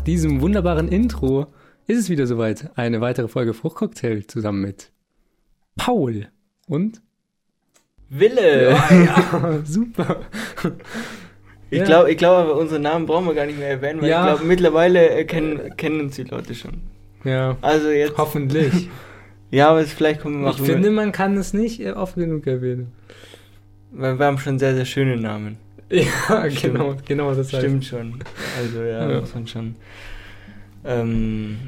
Nach diesem wunderbaren Intro ist es wieder soweit. Eine weitere Folge Fruchtcocktail zusammen mit Paul und Wille. Ja, ja super. Ich glaube, ich glaub, aber unsere Namen brauchen wir gar nicht mehr erwähnen, weil Ja. ich glaube, mittlerweile äh, kennen, kennen uns die Leute schon. Ja, Also jetzt. hoffentlich. Ja, aber es, vielleicht kommen wir Ich finde, man kann es nicht äh, oft genug erwähnen. Weil wir haben schon sehr, sehr schöne Namen. Ja, Stimmt. genau, genau das heißt. Stimmt schon. Also ja, Ja. muss man schon. Ähm,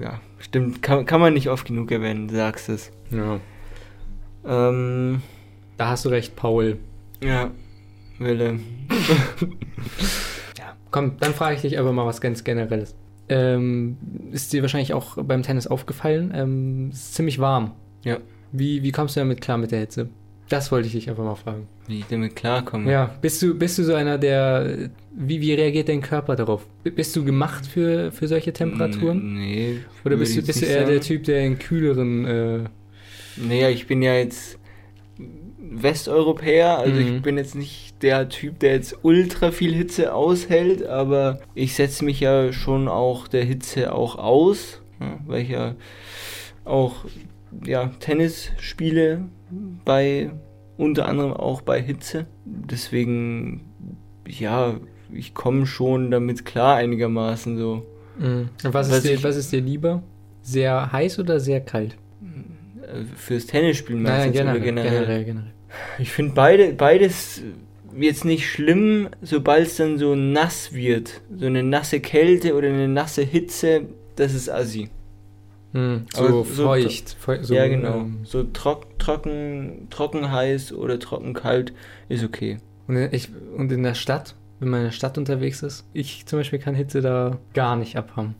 ja, stimmt. Kann, kann man nicht oft genug erwähnen, du sagst es. Ja, Ähm, da hast du recht, Paul. ja, Wille. Ja, komm, dann frage ich dich aber mal was ganz Generelles. Ähm, ist dir wahrscheinlich auch beim Tennis aufgefallen? Ähm, es ist ziemlich warm. Ja. Wie, wie kommst du damit klar mit der Hitze? Das wollte ich dich einfach mal fragen. Wie ich damit klarkomme. Ja, bist du, bist du so einer, der. Wie, wie reagiert dein Körper darauf? Bist du gemacht für, für solche Temperaturen? Nee. Oder würde bist du, bist du eher der sagen. Typ, der in kühleren. Äh, Naja, ich bin ja jetzt Westeuropäer, also Mhm. ich bin jetzt nicht der Typ, der jetzt ultra viel Hitze aushält, aber ich setze mich ja schon auch der Hitze auch aus, ja, weil ich ja auch ja, Tennis spiele bei unter anderem auch bei Hitze. Deswegen ja, ich komme schon damit klar einigermaßen so. mh. was, ist dir, ich- was ist dir lieber? Sehr heiß oder sehr kalt? Äh, Fürs Tennisspielen meistens generell, oder generell, generell. generell, generell. Ich finde beide, beides jetzt nicht schlimm, sobald es dann so nass wird. So eine nasse Kälte oder eine nasse Hitze, das ist assi. Hm, Aber so, so- feucht. feu- so, ja, genau. ähm, so trock, trocken, trocken heiß oder trocken kalt ist okay. Und in, ich, und in der Stadt, wenn man in der Stadt unterwegs ist, ich zum Beispiel kann Hitze da gar nicht abhaben.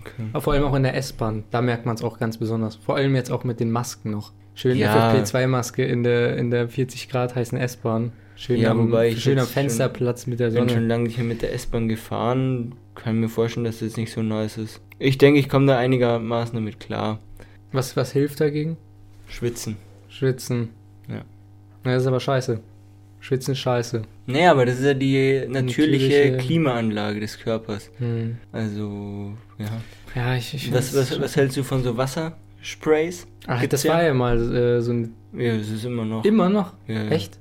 okay. Aber vor allem auch in der S-Bahn, da merkt man es auch ganz besonders. Vor allem jetzt auch mit den Masken noch. Schön Ja. FFP2-Maske in der, in der 40 Grad heißen S-Bahn. Schön, Ja, am, wobei ich schön am jetzt schon- Fensterplatz mit der Ich bin schon Sonne. lange nicht mehr mit der S-Bahn gefahren. Kann mir vorstellen, dass das jetzt nicht so nice ist. Ich denke, ich komme da einigermaßen damit klar. Was, was hilft dagegen? Schwitzen. Schwitzen. Ja. Na, das ist aber scheiße. Schwitzen ist scheiße. Naja, aber das ist ja die natürliche, Natürliche- Klimaanlage des Körpers. Hm. Also, ja. Ja, ich, ich Was, was, was hältst du von so Wassersprays? Ach, gibt's das ja? war ja mal äh, so ein. Ja, das ist immer noch. Immer noch? Ja. Echt?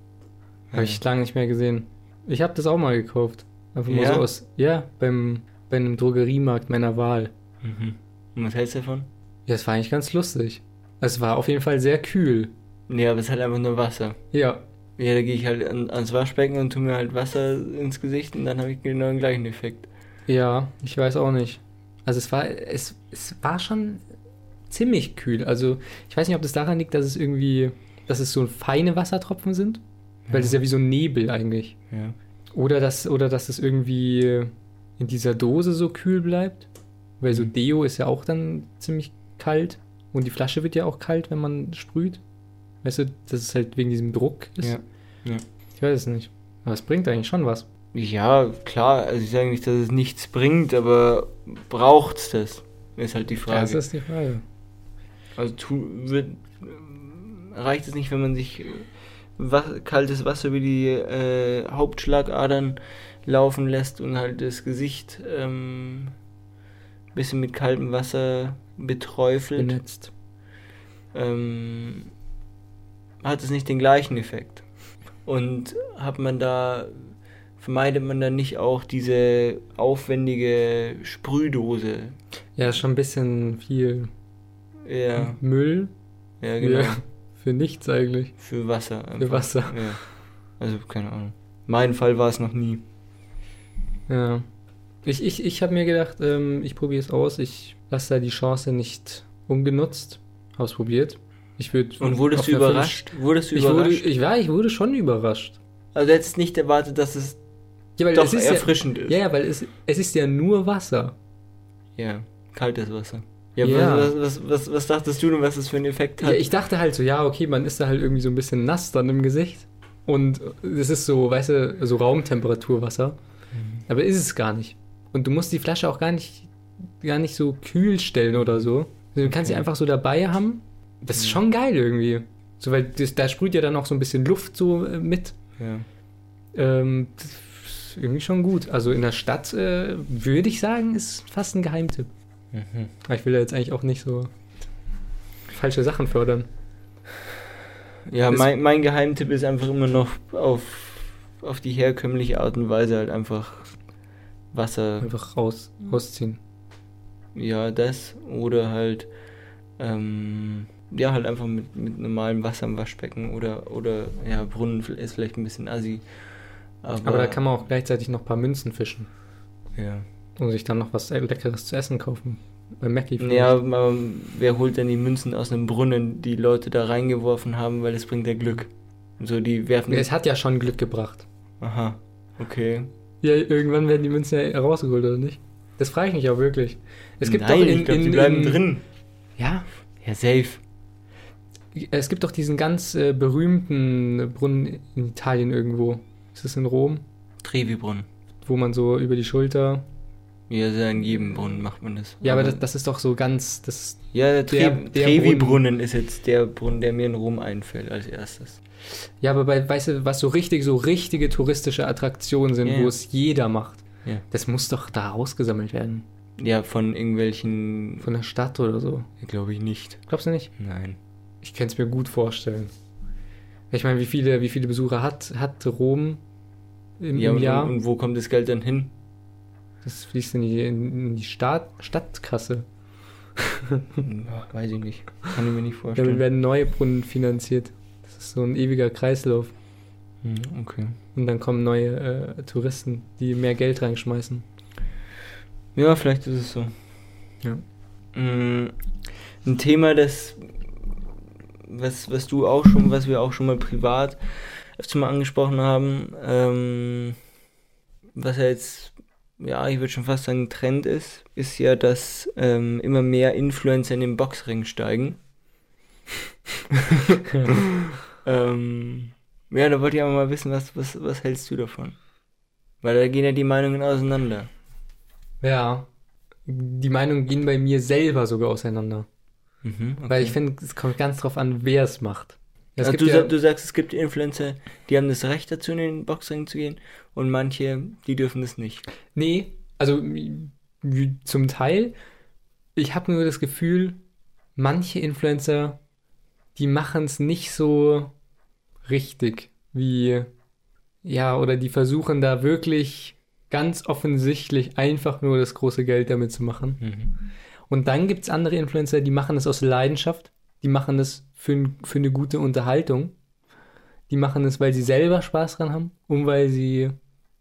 Ja, Habe ich lange nicht mehr gesehen. Ich habe das auch mal gekauft. Einfach mal Ja? so aus. Ja, beim, bei einem Drogeriemarkt meiner Wahl. Mhm. Und was hältst du davon? Ja, das war eigentlich ganz lustig. Es war auf jeden Fall sehr kühl. Nee, aber es ist halt einfach nur Wasser. Ja. Ja, da gehe ich halt an, ans Waschbecken und tu mir halt Wasser ins Gesicht und dann habe ich genau den gleichen Effekt. Ja, ich weiß auch nicht. Also es war, es, es war schon ziemlich kühl. Also ich weiß nicht, ob das daran liegt, dass es irgendwie, dass es so feine Wassertropfen sind. Weil das ist ja wie so ein Nebel eigentlich. Ja. Oder dass, oder dass es irgendwie in dieser Dose so kühl bleibt. Weil so Deo ist ja auch dann ziemlich kalt. Und die Flasche wird ja auch kalt, wenn man sprüht. Weißt du, dass es halt wegen diesem Druck ist. Ja. Ja. Ich weiß es nicht. Aber es bringt eigentlich schon was. Ja, klar, also ich sage nicht, dass es nichts bringt, aber braucht's das? Ist halt die Frage. Das ist die Frage. Also tu, wird, reicht es nicht, wenn man sich wa kaltes Wasser über die äh, Hauptschlagadern laufen lässt und halt das Gesicht ähm, bisschen mit kaltem Wasser beträufelt, Benetzt. ähm, hat es nicht den gleichen Effekt. Und hat man da, vermeidet man dann nicht auch diese aufwendige Sprühdose? Ja, schon ein bisschen viel Ja, Müll. ja genau. Ja, für nichts eigentlich. Für Wasser. Für einfach. Wasser. Ja. Also, keine Ahnung. Mein Fall war es noch nie. Ja. Ich, ich, ich habe mir gedacht, ähm, ich probiere es aus. Ich lasse da die Chance nicht ungenutzt. Ausprobiert. Ich würde. Und wurdest du überrascht? Wurdest du Ich wurde, überrascht? ich, war, ich wurde schon überrascht. also, hättest nicht erwartet, dass es Ja, weil doch es ist ja, erfrischend ist. ja, ja, weil es, es ist ja nur Wasser. Ja, kaltes Wasser. Ja, Ja. Was, was, was, was dachtest du denn, was das für einen Effekt hat? Ja, ich dachte halt so, ja, okay, man ist da halt irgendwie so ein bisschen nass dann im Gesicht. Und es ist so, weißt du, so Raumtemperaturwasser. Mhm. Aber ist es gar nicht. Und du musst die Flasche auch gar nicht, gar nicht so kühl stellen oder so. Du kannst sie Okay. einfach so dabei haben. Das ist Mhm. schon geil irgendwie. So, weil das, da sprüht ja dann auch so ein bisschen Luft so äh, mit. ja. Ähm, ist irgendwie schon gut. Also in der Stadt äh, würde ich sagen, ist fast ein Geheimtipp. Mhm. Aber ich will da jetzt eigentlich auch nicht so falsche Sachen fördern. Ja, mein, mein Geheimtipp ist einfach immer noch auf, auf die herkömmliche Art und Weise halt einfach Wasser, Einfach raus, rausziehen. ja, das oder halt, ähm, ja, halt einfach mit, mit normalem Wasser im Waschbecken oder, oder, ja, Brunnen ist vielleicht ein bisschen assi. Aber, Aber da kann man auch gleichzeitig noch ein paar Münzen fischen ja. Und sich dann noch was Leckeres zu essen kaufen. Bei Mackie vielleicht. Ja, aber wer holt denn die Münzen aus einem Brunnen, die Leute da reingeworfen haben, weil es bringt ja Glück. So, die werfen. Es hat ja schon Glück gebracht. Aha, okay. Ja, irgendwann werden die Münzen ja rausgeholt, oder nicht? Das frage ich mich auch wirklich. Es gibt Nein, doch in, ich glaube, die in, bleiben in, drin. Ja, Ja, safe. es gibt doch diesen ganz äh, berühmten Brunnen in Italien irgendwo. Ist das in Rom? Trevi-Brunnen. Wo man so über die Schulter. Ja, also in jedem Brunnen macht man das. Ja, aber das, das ist doch so ganz. Das, ja, der, Tre der Trevi-Brunnen ist jetzt der Brunnen, der mir in Rom einfällt als erstes. ja, aber bei, weißt du, was so richtig, so richtige touristische Attraktionen sind, Ja. wo es jeder macht, Ja. das muss doch da ausgesammelt werden. Ja, von irgendwelchen. Von der Stadt oder so. Glaube ich nicht. Glaubst du nicht? Nein. Ich kann es mir gut vorstellen. Ich meine, wie viele, wie viele Besucher hat, hat Rom im, Ja, im und, Jahr? und wo kommt das Geld dann hin? Das fließt in die, in die Staat, Stadtkasse. Hm, Weiß ich nicht. Kann ich mir nicht Damit vorstellen. werden neue Brunnen finanziert. Das ist so ein ewiger Kreislauf. Hm, okay. Und dann kommen neue äh, Touristen, die mehr Geld reinschmeißen. Ja, vielleicht ist es so. Ja. Mm, Ein Thema, das was, was du auch schon, was wir auch schon mal privat öfter mal angesprochen haben, ähm, was ja jetzt, ja, ich würde schon fast sagen, Trend ist, ist ja, dass ähm, immer mehr Influencer in den Boxring steigen. ähm, ja, da wollte ich aber mal wissen, was, was, was hältst du davon? Weil da gehen ja die Meinungen auseinander. Ja. Die Meinungen gehen bei mir selber sogar auseinander. Mhm, Weil ich finde, es kommt ganz drauf an, wer es macht. Es Also du, ja, du sagst, es gibt Influencer, die haben das Recht dazu, in den Boxring zu gehen und manche, die dürfen das nicht. Nee, also zum Teil. Ich habe nur das Gefühl, manche Influencer, die machen es nicht so richtig, wie, ja, oder die versuchen da wirklich ganz offensichtlich einfach nur das große Geld damit zu machen. Und dann gibt es andere Influencer, die machen es aus Leidenschaft, die machen es für, für eine gute Unterhaltung, die machen es, weil sie selber Spaß dran haben und weil sie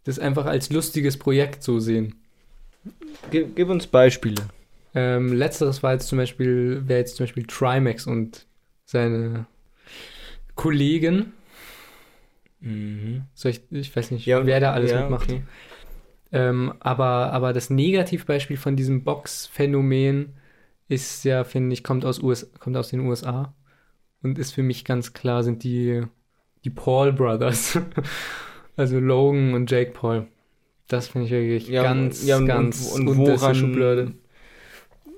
das einfach als lustiges Projekt so sehen. Gib, gib uns Beispiele. Ähm, letzteres war jetzt zum Beispiel, wäre jetzt zum Beispiel Trimax und seine Kollegen. So ich, ich weiß nicht, wer da alles ja, mitmacht. okay. Ähm, aber, aber das Negativbeispiel von diesem Box-Phänomen ist ja, finde ich, kommt aus, US, kommt aus den USA und ist für mich ganz klar, sind die, die Paul Brothers. also Logan und Jake Paul. Das finde ich wirklich Ja, ganz, ja, und- ganz und- und woran- Schublade.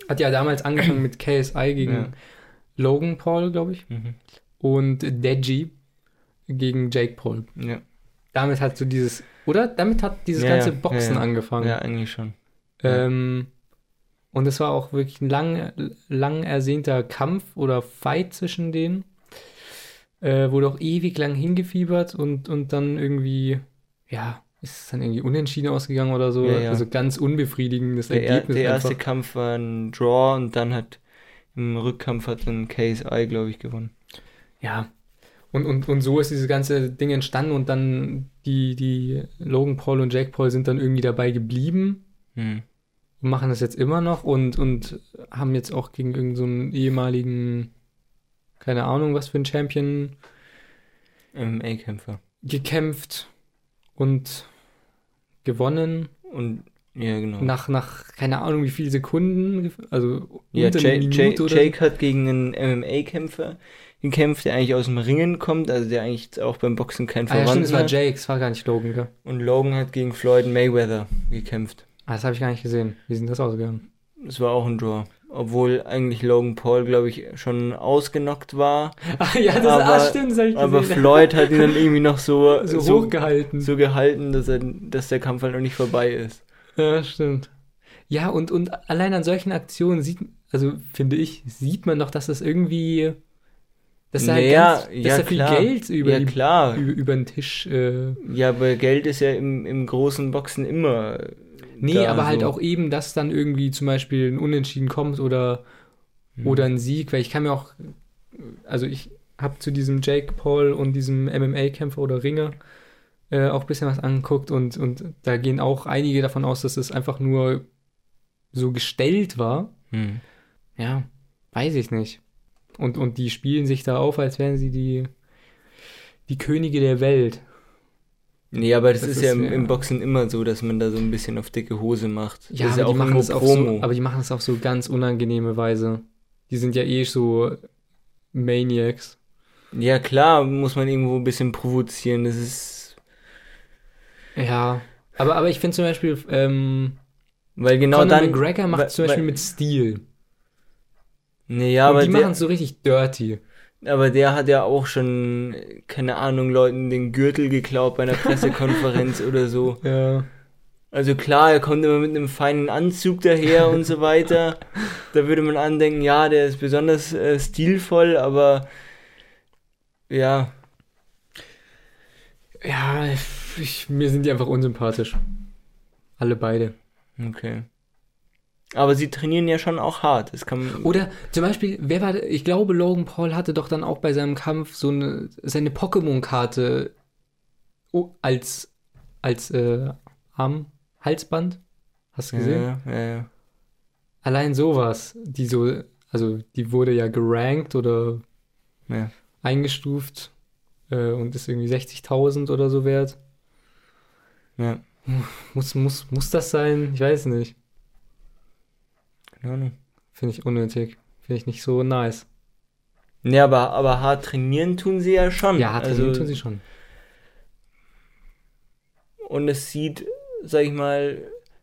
Hat ja damals angefangen mit KSI gegen Ja. Logan Paul, glaube ich, Mhm. und Deji gegen Jake Paul. Ja. Damit hat so dieses, oder? Damit hat dieses Ja, ganze Boxen angefangen. ja, eigentlich schon. Ähm, und es war auch wirklich ein lang, lang ersehnter Kampf oder Fight zwischen denen. Äh, wurde auch ewig lang hingefiebert und, und dann irgendwie, ja, ist es dann irgendwie unentschieden ausgegangen oder so. Ja, ja. Also ganz unbefriedigendes Der, er, Ergebnis. der erste einfach. Kampf war ein Draw und dann hat im Rückkampf hat dann KSI, glaube ich, gewonnen. Ja. Und, und, und so ist dieses ganze Ding entstanden und dann die, die Logan Paul und Jake Paul sind dann irgendwie dabei geblieben Hm. und machen das jetzt immer noch und, und haben jetzt auch gegen irgendeinen so einen ehemaligen, keine Ahnung, was für ein Champion MMA-Kämpfer. gekämpft und gewonnen. Und ja, genau. Nach, nach, keine Ahnung, wie viele Sekunden, also ja, Jake, Jake, hat gegen einen MMA-Kämpfer gekämpft, der eigentlich aus dem Ringen kommt, also der eigentlich auch beim Boxen keinen so. Ah ja, stimmt, es war. Jake, es war gar nicht Logan, gell? Und Logan hat gegen Floyd Mayweather gekämpft. Ah, das habe ich gar nicht gesehen. Wie sind das ausgegangen? Das war auch ein Draw. Obwohl eigentlich Logan Paul, glaube ich, schon ausgenockt war. Ah, ja, das Aber- ah, stimmt, das hab ich Aber gesehen. Floyd hat ihn dann irgendwie noch so, so, so, hochgehalten. so gehalten, dass, er, dass der Kampf halt noch nicht vorbei ist. Ja, stimmt. Ja, und, und allein an solchen Aktionen sieht, also finde ich, sieht man doch, dass das irgendwie, dass da, halt Naja, ganz, dass ja, da viel klar. Geld über, ja, die, über, über den Tisch, äh, Ja, aber Geld ist ja im, im großen Boxen immer. Nee, da aber halt so. auch eben, dass dann irgendwie zum Beispiel ein Unentschieden kommt oder, Hm. oder ein Sieg, weil ich kann mir auch, also ich habe zu diesem Jake Paul und diesem MMA-Kämpfer oder Ringer äh, auch ein bisschen was angeguckt und, und da gehen auch einige davon aus, dass es einfach nur so gestellt war. Hm. Ja, weiß ich nicht. Und, und die spielen sich da auf, als wären sie die, die Könige der Welt. Nee, aber das, Das ist, ist ja im, ja- im Boxen immer so, dass man da so ein bisschen auf dicke Hose macht. Ja, das ist ja aber, auch die machen das auf so, aber die machen es auf so ganz unangenehme Weise. Die sind ja eh so Maniacs. ja, klar, muss man irgendwo ein bisschen provozieren. Das ist. Ja. Aber, aber ich finde zum Beispiel, ähm, Weil genau Conor dann. McGregor macht weil- zum Beispiel weil- mit Stil. Nee, ja, und aber die machen es so richtig dirty. Aber der hat ja auch schon, keine Ahnung, Leuten den Gürtel geklaut bei einer Pressekonferenz oder so. Ja. Also klar, er kommt immer mit einem feinen Anzug daher und so weiter. Da würde man andenken, ja, der ist besonders äh, stilvoll, aber ja, Ja, ich, mir sind die einfach unsympathisch. Alle beide. okay. Aber sie trainieren ja schon auch hart. Das kann Oder zum Beispiel, wer war, ich glaube, Logan Paul hatte doch dann auch bei seinem Kampf so eine, seine Pokémon-Karte als, als äh, Arm, Halsband. Hast du gesehen? ja, ja, ja. Allein sowas, die so, also die wurde ja gerankt oder ja. eingestuft äh, und ist irgendwie 60.000 oder so wert. ja. Muss, muss, muss das sein? Ich weiß nicht. Keine Ahnung. Finde ich unnötig. Finde ich nicht so nice. Nee, aber, aber hart trainieren tun sie ja schon. Ja, also, also, tun sie schon. Und es sieht, sag ich mal,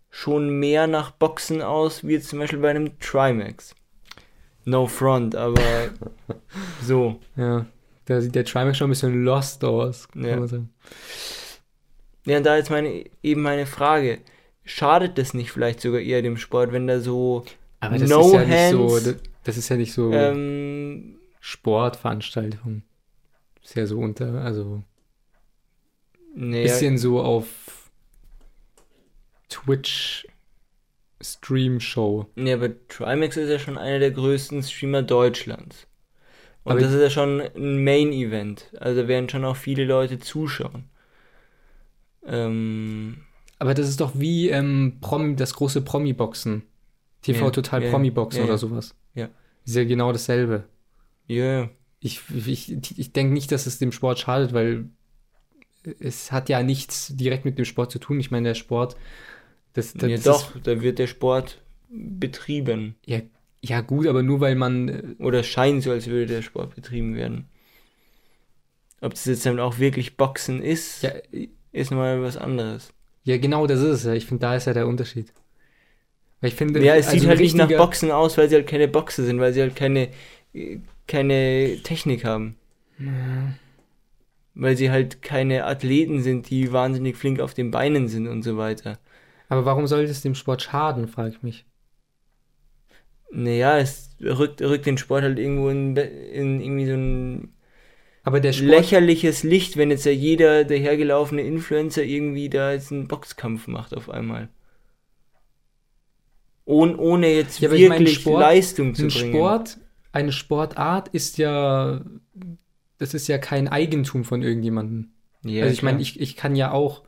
schon mehr nach Boxen aus, wie jetzt zum Beispiel bei einem Trimax. No front, aber so. Ja, da sieht der Trimax schon ein bisschen lost aus, kann Ja. man sagen. Ja, und da jetzt meine, eben meine Frage. Schadet das nicht vielleicht sogar eher dem Sport, wenn da so Aber das No ist ja nicht so, hands, das, ist ja nicht so ähm, Sportveranstaltung. Ist ja so unter, also nee, bisschen so auf Twitch Stream Show. nee, aber Trimax ist ja schon einer der größten Streamer Deutschlands. Und Aber das ist ja schon ein Main-Event. Also da werden schon auch viele Leute zuschauen. Ähm, Aber das ist doch wie ähm, Promi, das große Promi-Boxen. TV Ja, Total ja, Promi-Boxen ja, oder sowas. Ja. Ist ja genau dasselbe. ja, Ich, ich, ich denke nicht, dass es dem Sport schadet, weil es hat ja nichts direkt mit dem Sport zu tun. Ich meine, der Sport, das, das, ja doch, Ist, da wird der Sport betrieben. ja, ja, gut, aber nur weil man. äh, Oder es scheint so, als würde der Sport betrieben werden. Ob das jetzt dann auch wirklich Boxen ist, Ja, ist nochmal was anderes. ja, genau, das ist es ja. Ich finde, da ist ja der Unterschied. Weil ich finde, Ja, es also sieht halt nicht nach Boxen aus, weil sie halt keine Boxer sind, weil sie halt keine, keine Technik haben. Weil sie halt keine Athleten sind, die wahnsinnig flink auf den Beinen sind und so weiter. Aber warum sollte es dem Sport schaden, frage ich mich. Naja, es rückt, rückt den Sport halt irgendwo in, in irgendwie so ein Aber der Sport. lächerliches Licht, wenn jetzt ja jeder dahergelaufene Influencer irgendwie da jetzt einen Boxkampf macht auf einmal. Ohne, ohne jetzt Ja, aber ich meine, wirklich Sport- Leistung zu ein bringen. Sport, eine Sportart ist ja. Das ist ja kein Eigentum von irgendjemandem. Ja, also ich meine, ich, ich kann ja auch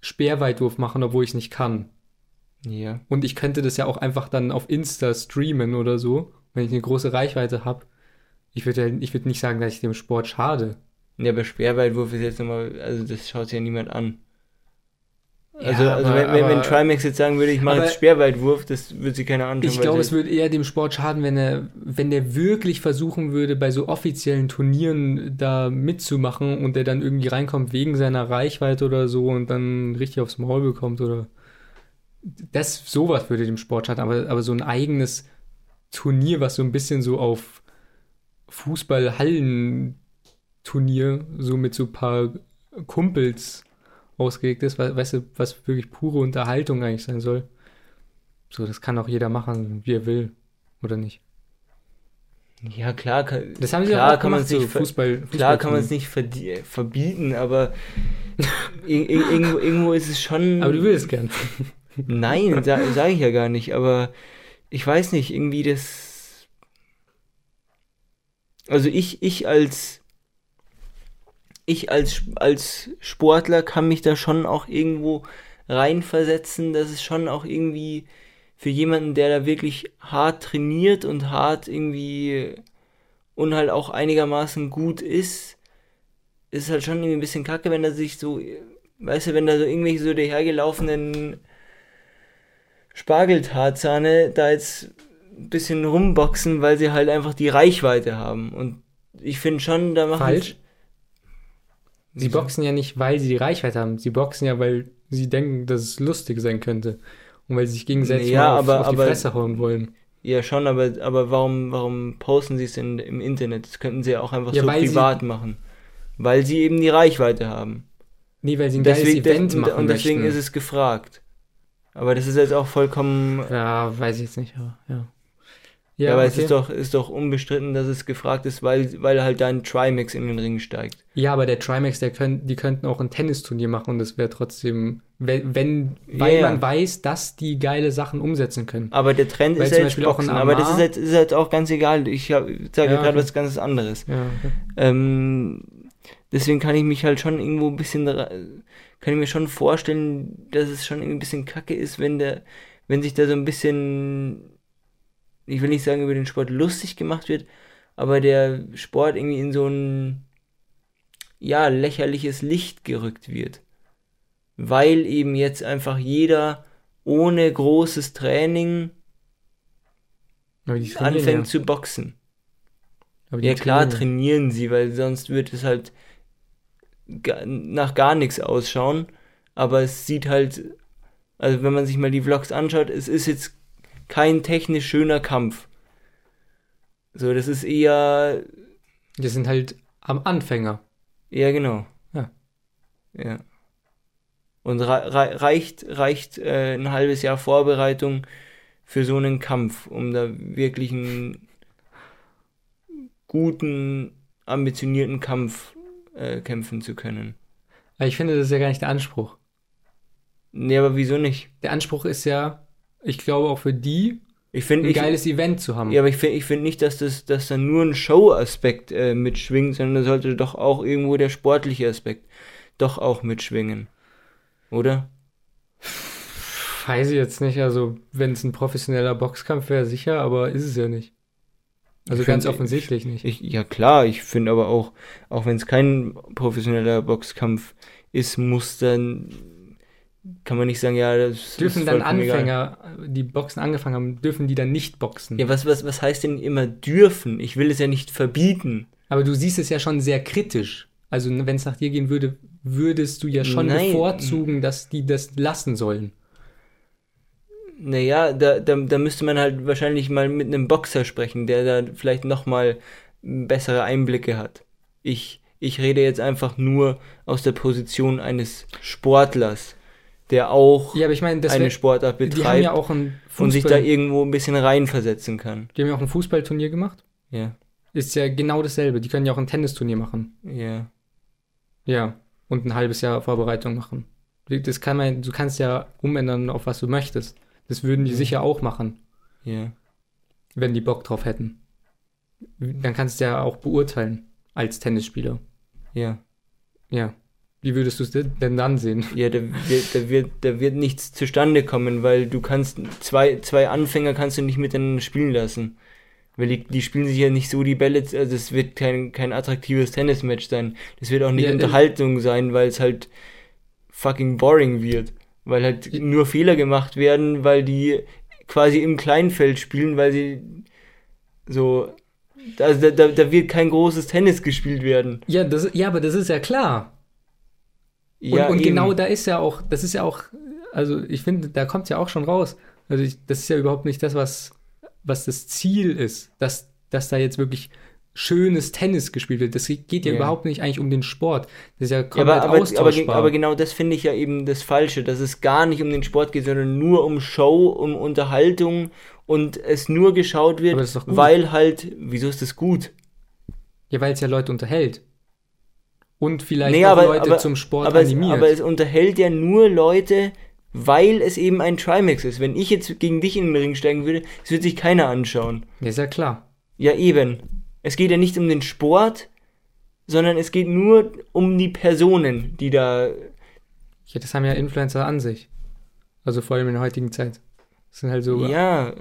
Speerweitwurf machen, obwohl ich es nicht kann. Ja. Und ich könnte das ja auch einfach dann auf Insta streamen oder so, wenn ich eine große Reichweite habe. Ich würde ja, ich würde nicht sagen, dass ich dem Sport schade. Ja, aber Speerweitwurf ist jetzt nochmal, also das schaut ja niemand an. Ja, Also, also aber- wenn, wenn, wenn Trimax jetzt sagen würde, ich mache jetzt Speerweitwurf, das würde sich keiner anschauen. Ich glaube, es würde eher dem Sport schaden, wenn er, wenn der wirklich versuchen würde, bei so offiziellen Turnieren da mitzumachen und der dann irgendwie reinkommt wegen seiner Reichweite oder so und dann richtig aufs Maul bekommt oder das sowas würde dem Sport schaden, aber, aber so ein eigenes Turnier, was so ein bisschen so auf Fußball-Hallen-Turnier, so mit so ein paar Kumpels ausgelegt ist, we- weißt du, was wirklich pure Unterhaltung eigentlich sein soll. So, das kann auch jeder machen, wie er will, oder nicht? Ja, klar, kann, Das haben sie klar auch kann man es nicht ver- Fußball, Klar kann man es nicht verbieten, aber ir- ir- irgendwo, irgendwo ist es schon. Aber du willst gern. Nein, sa sage ich ja gar nicht, aber ich weiß nicht, irgendwie das. Also ich, ich als. Ich als, als Sportler kann mich da schon auch irgendwo reinversetzen, dass es schon auch irgendwie für jemanden, der da wirklich hart trainiert und hart irgendwie und halt auch einigermaßen gut ist, ist halt schon irgendwie ein bisschen kacke, wenn er sich so, weißt du, wenn da so irgendwelche so dahergelaufenen Spargeltarzane da jetzt ein bisschen rumboxen, weil sie halt einfach die Reichweite haben. Und ich finde schon, da machen Falsch. Sie boxen ja nicht, weil sie die Reichweite haben. Sie boxen ja, weil sie denken, dass es lustig sein könnte. Und weil sie sich gegenseitig Ja, mal auf, aber- auf die aber- Fresse hauen wollen. Ja, schon, aber, aber warum, warum posten sie es denn im Internet? Das könnten sie ja auch einfach Ja, so weil sie- privat machen. Weil sie eben die Reichweite haben. Nee, weil sie ein geiles Deswegen, Event des- machen und deswegen möchten. ist es gefragt. Aber das ist jetzt auch vollkommen. Ja, weiß ich jetzt nicht, aber ja. Ja, aber es okay. ist doch, ist doch unbestritten, dass es gefragt ist, weil, weil halt dein Trimax in den Ring steigt. Ja, aber der Trimax, der könnt, die könnten auch ein Tennisturnier machen und das wäre trotzdem, wenn, wenn weil Ja. man weiß, dass die geile Sachen umsetzen können. Aber der Trend Weil ist ja jetzt Beispiel auch ein Boxen. Aber das ist jetzt, ist jetzt auch ganz egal. Ich hab- sage Ja, gerade okay. was ganz anderes. Ja, okay. Ähm, deswegen kann ich mich halt schon irgendwo ein bisschen, kann ich mir schon vorstellen, dass es schon irgendwie ein bisschen kacke ist, wenn der, wenn sich da so ein bisschen, ich will nicht sagen über den Sport lustig gemacht wird, aber der Sport irgendwie in so ein, ja, lächerliches Licht gerückt wird. Weil eben jetzt einfach jeder ohne großes Training trainieren anfängt ja. zu boxen. Ja klar trainieren trainieren sie, weil sonst wird es halt nach gar nichts ausschauen. Aber es sieht halt, also wenn man sich mal die Vlogs anschaut, es ist jetzt kein technisch schöner Kampf. So, das ist eher, Die sind halt am Anfänger. ja genau. Ja. Ja. Und rei- rei- reicht, reicht äh, ein halbes Jahr Vorbereitung für so einen Kampf, um da wirklich einen guten, ambitionierten Kampf äh, kämpfen zu können. Aber ich finde, das ist ja gar nicht der Anspruch. Nee, aber wieso nicht? Der Anspruch ist ja, ich glaube auch für die, Ich finde, ein ich, geiles Event zu haben. ja, aber ich finde ich find nicht, dass das, dass da nur ein Show-Aspekt äh, mitschwingt, sondern da sollte doch auch irgendwo der sportliche Aspekt doch auch mitschwingen. Oder? Weiß ich jetzt nicht. Also, wenn es ein professioneller Boxkampf wäre, sicher, aber ist es ja nicht. Also Ich ganz find- offensichtlich nicht. Ich, ja klar, ich finde aber auch, auch wenn es kein professioneller Boxkampf ist, muss dann, kann man nicht sagen, ja, das dürfen ist dann vollkommen egal. Anfänger, die Boxen angefangen haben, dürfen die dann nicht boxen. Ja, was, was, was heißt denn immer dürfen? Ich will es ja nicht verbieten. Aber du siehst es ja schon sehr kritisch. Also wenn es nach dir gehen würde, würdest du ja schon Nein. bevorzugen, dass die das lassen sollen. Naja, da, da, da müsste man halt wahrscheinlich mal mit einem Boxer sprechen, der da vielleicht nochmal bessere Einblicke hat. Ich, ich rede jetzt einfach nur aus der Position eines Sportlers, der auch Ja, ich meine, das eine Sportart betreibt ja und sich da irgendwo ein bisschen reinversetzen kann. die haben ja auch ein Fußballturnier gemacht. Ja, Ist ja genau dasselbe. Die können ja auch ein Tennisturnier machen. ja. Ja. Und ein halbes Jahr Vorbereitung machen. Das kann man, du kannst ja umändern, auf was du möchtest. Das würden die Mhm. sicher auch machen, Ja. wenn die Bock drauf hätten. Dann kannst du ja auch beurteilen als Tennisspieler. Ja. Ja. Wie würdest du es denn dann sehen? Ja, da wird, da wird, da wird nichts zustande kommen, weil du kannst zwei, zwei Anfänger kannst du nicht miteinander spielen lassen. Weil die, die spielen sich ja nicht so die Bälle, also es wird kein, kein attraktives Tennismatch sein. Das wird auch nicht Ja, äh, Unterhaltung sein, weil es halt fucking boring wird. Weil halt nur Fehler gemacht werden, weil die quasi im Kleinfeld spielen, weil sie so. Also da, da, da wird kein großes Tennis gespielt werden. Ja, das, ja, aber das ist ja klar. Ja, und und genau da ist ja auch, das ist ja auch, also ich finde, da kommt ja auch schon raus. Also ich, das ist ja überhaupt nicht das, was was das Ziel ist, dass, dass da jetzt wirklich schönes Tennis gespielt wird. Das geht ja, Ja. überhaupt nicht eigentlich um den Sport. Das ist ja Ja, komplett aber, aber, aber, austauschbar. aber genau das finde ich ja eben das Falsche, dass es gar nicht um den Sport geht, sondern nur um Show, um Unterhaltung und es nur geschaut wird, Aber weil halt, wieso ist das gut? ja, weil es ja Leute unterhält. Und vielleicht Nee, auch aber- Leute aber- zum Sport aber es, animiert. aber es unterhält ja nur Leute, weil es eben ein Trimax ist. Wenn ich jetzt gegen dich in den Ring steigen würde, das würde sich keiner anschauen. ja, ist ja klar. Ja, eben. Es geht ja nicht um den Sport, sondern es geht nur um die Personen, die da. Ja, das haben ja Influencer an sich. Also vor allem in der heutigen Zeit. Das sind halt so. Ja.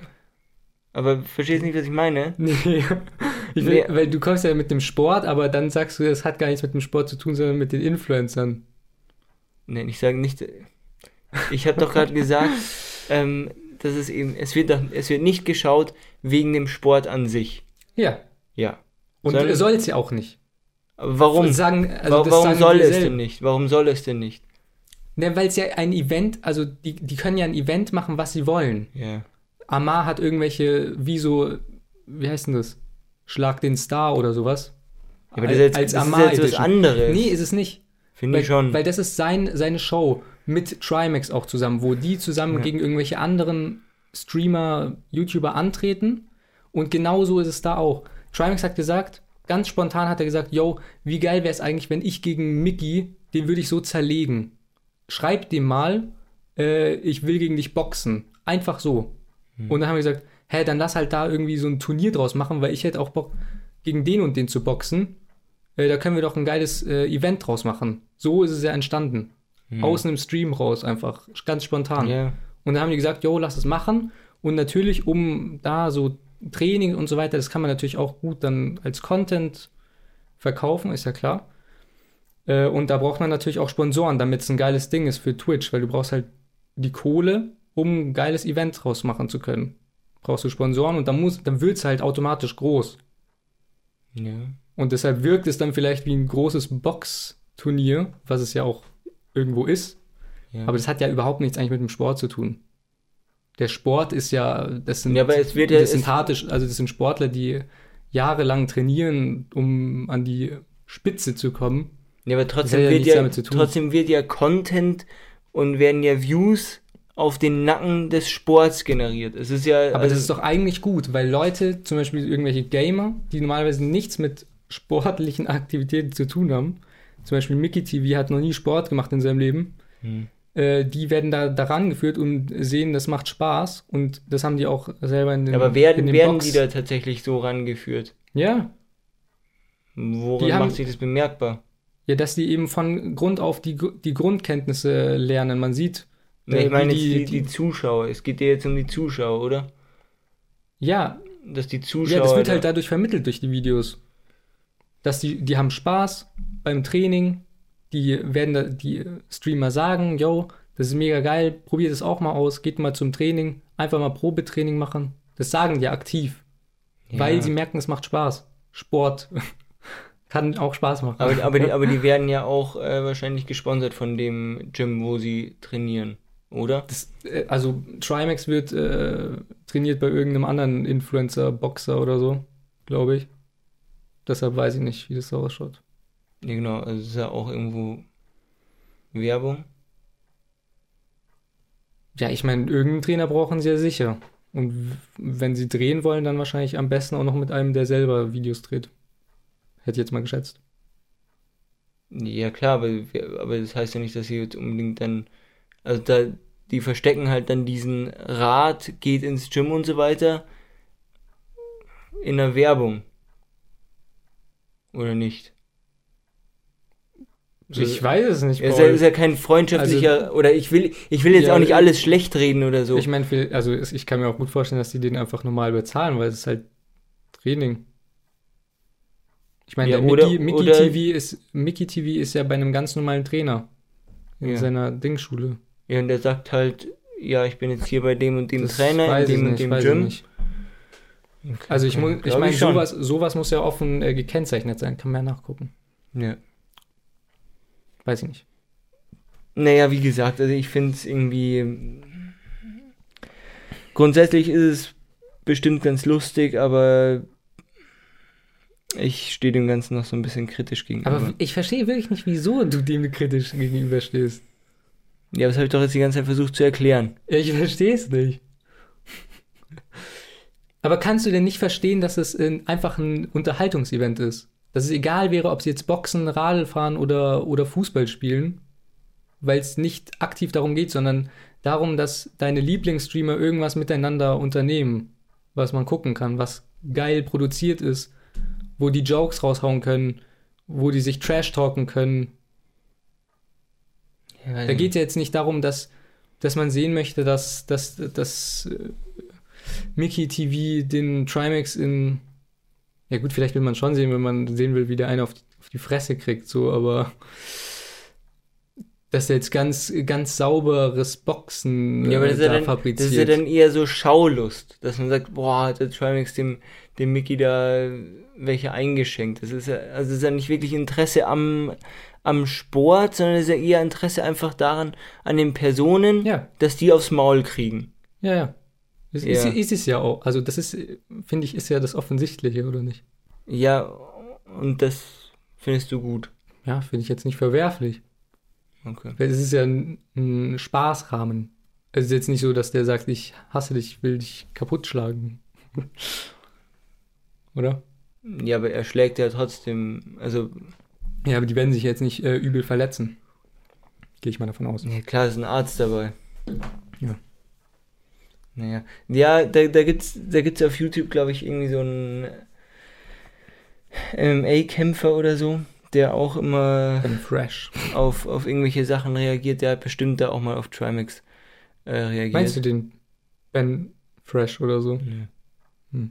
Aber verstehst nicht, was ich meine? Nee. Ich will, Nee. Weil du kommst ja mit dem Sport, aber dann sagst du, das hat gar nichts mit dem Sport zu tun, sondern mit den Influencern. Nein, ich sage nicht. Ich habe doch gerade gesagt, ähm, dass es eben. Es wird, es wird nicht geschaut wegen dem Sport an sich. Ja. Ja. Und Soll- soll es ja auch nicht. Warum? Sagen, also warum sagen soll es denn nicht? Warum soll es denn nicht? Ne, weil es ja ein Event, also die, die können ja ein Event machen, was sie wollen. Ja. Amar hat irgendwelche, wie so, wie heißt denn das? Schlag den Star oder sowas. aber das ist jetzt, als das ist Amar jetzt was anderes. Nee, ist es nicht. Finde Weil, ich schon. weil das ist sein, seine Show mit Trimax auch zusammen, wo die zusammen Ja. gegen irgendwelche anderen Streamer, YouTuber antreten. Und genauso ist es da auch. Trimax hat gesagt, ganz spontan hat er gesagt, yo, wie geil wäre es eigentlich, wenn ich gegen Mickey, den würde ich so zerlegen. Schreib dem mal, äh, ich will gegen dich boxen. Einfach so. Hm. Und dann haben wir gesagt, hä, dann lass halt da irgendwie so ein Turnier draus machen, weil ich hätte auch Bock, gegen den und den zu boxen. Äh, da können wir doch ein geiles äh, Event draus machen. So ist es ja entstanden. Aus einem Stream raus, einfach ganz spontan. Ja. Und dann haben die gesagt, jo, lass es machen. Und natürlich, um da so Training und so weiter, das kann man natürlich auch gut dann als Content verkaufen, ist ja klar. Äh, und da braucht man natürlich auch Sponsoren, damit es ein geiles Ding ist für Twitch, weil du brauchst halt die Kohle, um ein geiles Event draus machen zu können. Brauchst du Sponsoren und dann, muss, dann wird es halt automatisch groß. ja. Und deshalb wirkt es dann vielleicht wie ein großes Boxturnier, was es ja auch irgendwo ist. Ja. Aber das hat ja überhaupt nichts eigentlich mit dem Sport zu tun. Der Sport ist ja, das sind, Ja, aber es wird ja- das sind harte, also das sind Sportler, die jahrelang trainieren, um an die Spitze zu kommen. Ja, aber trotzdem wird ja, damit zu tun. trotzdem wird ja Content und werden ja Views auf den Nacken des Sports generiert. Es ist ja. Aber also, das ist doch eigentlich gut, weil Leute, zum Beispiel irgendwelche Gamer, die normalerweise nichts mit sportlichen Aktivitäten zu tun haben, zum Beispiel Mickey TV hat noch nie Sport gemacht in seinem Leben, Hm. äh, die werden da daran geführt und sehen, das macht Spaß und das haben die auch selber in den aber werden, den werden Box. die da tatsächlich so rangeführt? Ja, Woran Die haben- macht sich das bemerkbar? ja, dass die eben von Grund auf die, die Grundkenntnisse lernen. Man sieht, Nee, ich meine jetzt die, die, Zuschauer. Es geht dir jetzt um die Zuschauer, oder? ja, Dass die Zuschauer. Ja, das wird halt dadurch vermittelt durch die Videos. Dass die, die haben Spaß beim Training, die werden da, die Streamer sagen, yo, das ist mega geil, probiert es auch mal aus, geht mal zum Training, einfach mal Probetraining machen. Das sagen die aktiv, Ja. weil sie merken, es macht Spaß. Sport kann auch Spaß machen. aber, aber, die, aber die werden ja auch äh, wahrscheinlich gesponsert von dem Gym, wo sie trainieren, oder? das, äh, also Trimax wird äh, trainiert bei irgendeinem anderen Influencer, Boxer oder so, glaube ich. Deshalb weiß ich nicht, wie das so ausschaut. Ja, genau. Also es ist ja auch irgendwo Werbung. Ja, ich meine, irgendeinen Trainer brauchen sie ja sicher. Und wenn sie drehen wollen, dann wahrscheinlich am besten auch noch mit einem, der selber Videos dreht. Hätte ich jetzt mal geschätzt. Ja, klar, aber, aber das heißt ja nicht, dass sie jetzt unbedingt dann. Also da, die verstecken halt dann diesen Rat, geht ins Gym und so weiter in der Werbung. Oder nicht? Ich weiß es nicht, Es ist ja, ist ja kein freundschaftlicher, oder ich will, ich will jetzt Ja, auch nicht äh, alles schlecht reden oder so. Ich meine, also ich kann mir auch gut vorstellen, dass die den einfach normal bezahlen, weil es ist halt Training. Ich meine, Ja, der oder- Mickey, Mickey, oder- TV ist, Mickey TV ist ja bei einem ganz normalen Trainer in seiner Dingschule. Ja, und der sagt halt, ja, ich bin jetzt hier bei dem und dem Das Trainer, in dem und dem Gym. Also ich, muss, ich meine, sowas, sowas muss ja offen äh, gekennzeichnet sein, kann man ja nachgucken. Ja. Weiß ich nicht. Naja, wie gesagt, also ich finde es irgendwie. Grundsätzlich ist es bestimmt ganz lustig, aber ich stehe dem Ganzen noch so ein bisschen kritisch gegenüber. Aber ich verstehe wirklich nicht, wieso du dem kritisch gegenüberstehst. Ja, das habe ich doch jetzt die ganze Zeit versucht zu erklären. Ich verstehe es nicht. Aber kannst du denn nicht verstehen, dass es in, einfach ein Unterhaltungsevent ist? Dass es egal wäre, ob sie jetzt Boxen, Radl fahren oder, oder Fußball spielen, weil es nicht aktiv darum geht, sondern darum, dass deine Lieblingsstreamer irgendwas miteinander unternehmen, was man gucken kann, was geil produziert ist, wo die Jokes raushauen können, wo die sich trash talken können. Ja, Da geht es ja jetzt nicht darum, dass, dass man sehen möchte, dass, dass, dass äh, Mickey TV den Trimax in. Ja, gut, vielleicht will man schon sehen, wenn man sehen will, wie der eine auf die, auf die Fresse kriegt, so, aber. Dass er jetzt ganz, ganz sauberes Boxen Ja, aber äh, das ist, ja da dann, das fabriziert. ist ja dann eher so Schaulust, dass man sagt, boah, hat der Trimax dem, dem Mickey da welche eingeschenkt. Das ist ja, also das ist ja nicht wirklich Interesse am, am Sport, sondern es ist ja eher Interesse einfach daran, an den Personen, ja, dass die aufs Maul kriegen. ja, ja. Ist, Ja. Ist, ist es ja auch. Also, das ist, finde ich, ist ja das Offensichtliche, oder nicht? Ja, und das findest du gut. Ja, finde ich jetzt nicht verwerflich. Okay. Weil Es ist ja ein, ein Spaßrahmen. Es ist jetzt nicht so, dass der sagt, ich hasse dich, ich will dich kaputt schlagen. Oder? Ja, aber er schlägt ja trotzdem, also, Ja, aber die werden sich jetzt nicht äh, übel verletzen. Gehe ich mal davon aus. ja klar, ist ein Arzt dabei. Ja. Naja. Ja, da, da gibt's, da gibt's auf YouTube, glaube ich, irgendwie so einen MMA-Kämpfer oder so, der auch immer auf, auf irgendwelche Sachen reagiert. Der hat bestimmt da auch mal auf Trimax äh, reagiert. Meinst du den Ben Fresh oder so? Nö.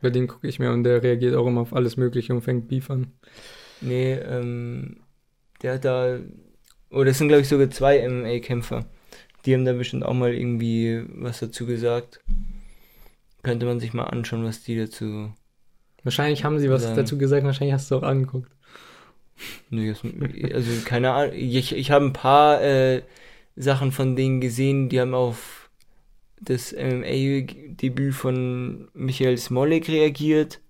Bei dem gucke ich mir und der reagiert auch immer auf alles Mögliche und fängt Beef an. Nee, ähm, der hat da, oh, das sind glaube ich sogar zwei MMA-Kämpfer. Die haben da bestimmt auch mal irgendwie was dazu gesagt. Könnte man sich mal anschauen, was die dazu. Wahrscheinlich haben sie was Sagen. dazu gesagt, wahrscheinlich hast du auch angeguckt. Das, also keine Ahnung. Ich, ich habe ein paar äh, Sachen von denen gesehen, die haben auf das MMA-Debüt von Michael Smolik reagiert.